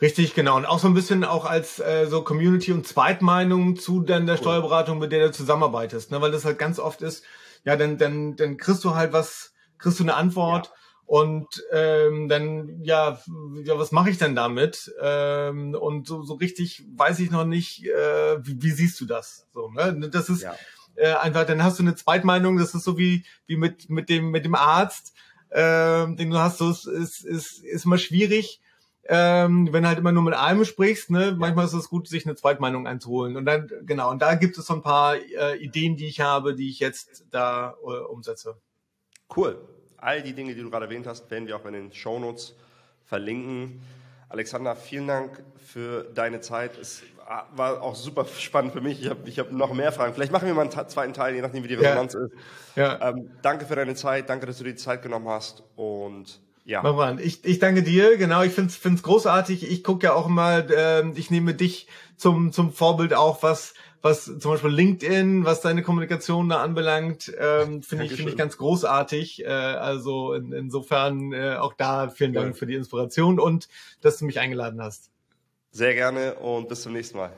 S1: Richtig, genau. Und auch so ein bisschen auch als äh, so Community und Zweitmeinung zu dann der cool. Steuerberatung, mit der du zusammenarbeitest. Ne? Weil das halt ganz oft ist, ja, dann, dann, dann kriegst du halt was, kriegst du eine Antwort. Ja und ähm, dann, ja, ja was mache ich denn damit? Ähm, und so, so richtig weiß ich noch nicht, äh, wie, wie siehst du das? So, ne? Das ist ja. äh, einfach, dann hast du eine Zweitmeinung, das ist so wie, wie mit, mit, dem, mit dem Arzt, ähm, den du hast, so ist, ist, ist, ist immer schwierig. Ähm, wenn du halt immer nur mit einem sprichst, ne, manchmal ist es gut, sich eine Zweitmeinung einzuholen. Und dann, genau, und da gibt es so ein paar äh, Ideen, die ich habe, die ich jetzt da äh, umsetze.
S2: Cool. All die Dinge, die du gerade erwähnt hast, werden wir auch in den Shownotes verlinken. Alexander, vielen Dank für deine Zeit. Es war auch super spannend für mich. Ich habe ich hab noch mehr Fragen. Vielleicht machen wir mal einen zweiten Teil, je nachdem, wie die Resonanz ja. ist. Ja. Ähm, danke für deine Zeit. Danke, dass du dir die Zeit genommen hast. Und ja.
S1: Mach mal. Ich, ich danke dir. Genau, ich finde es großartig. Ich gucke ja auch mal, äh, ich nehme dich zum, zum Vorbild auch, was was zum Beispiel LinkedIn, was deine Kommunikation da anbelangt, ähm, finde ich, finde ich ganz großartig. Äh, also in, insofern äh, auch da vielen Dank ja. für die Inspiration und dass du mich eingeladen hast.
S2: Sehr gerne und bis zum nächsten Mal.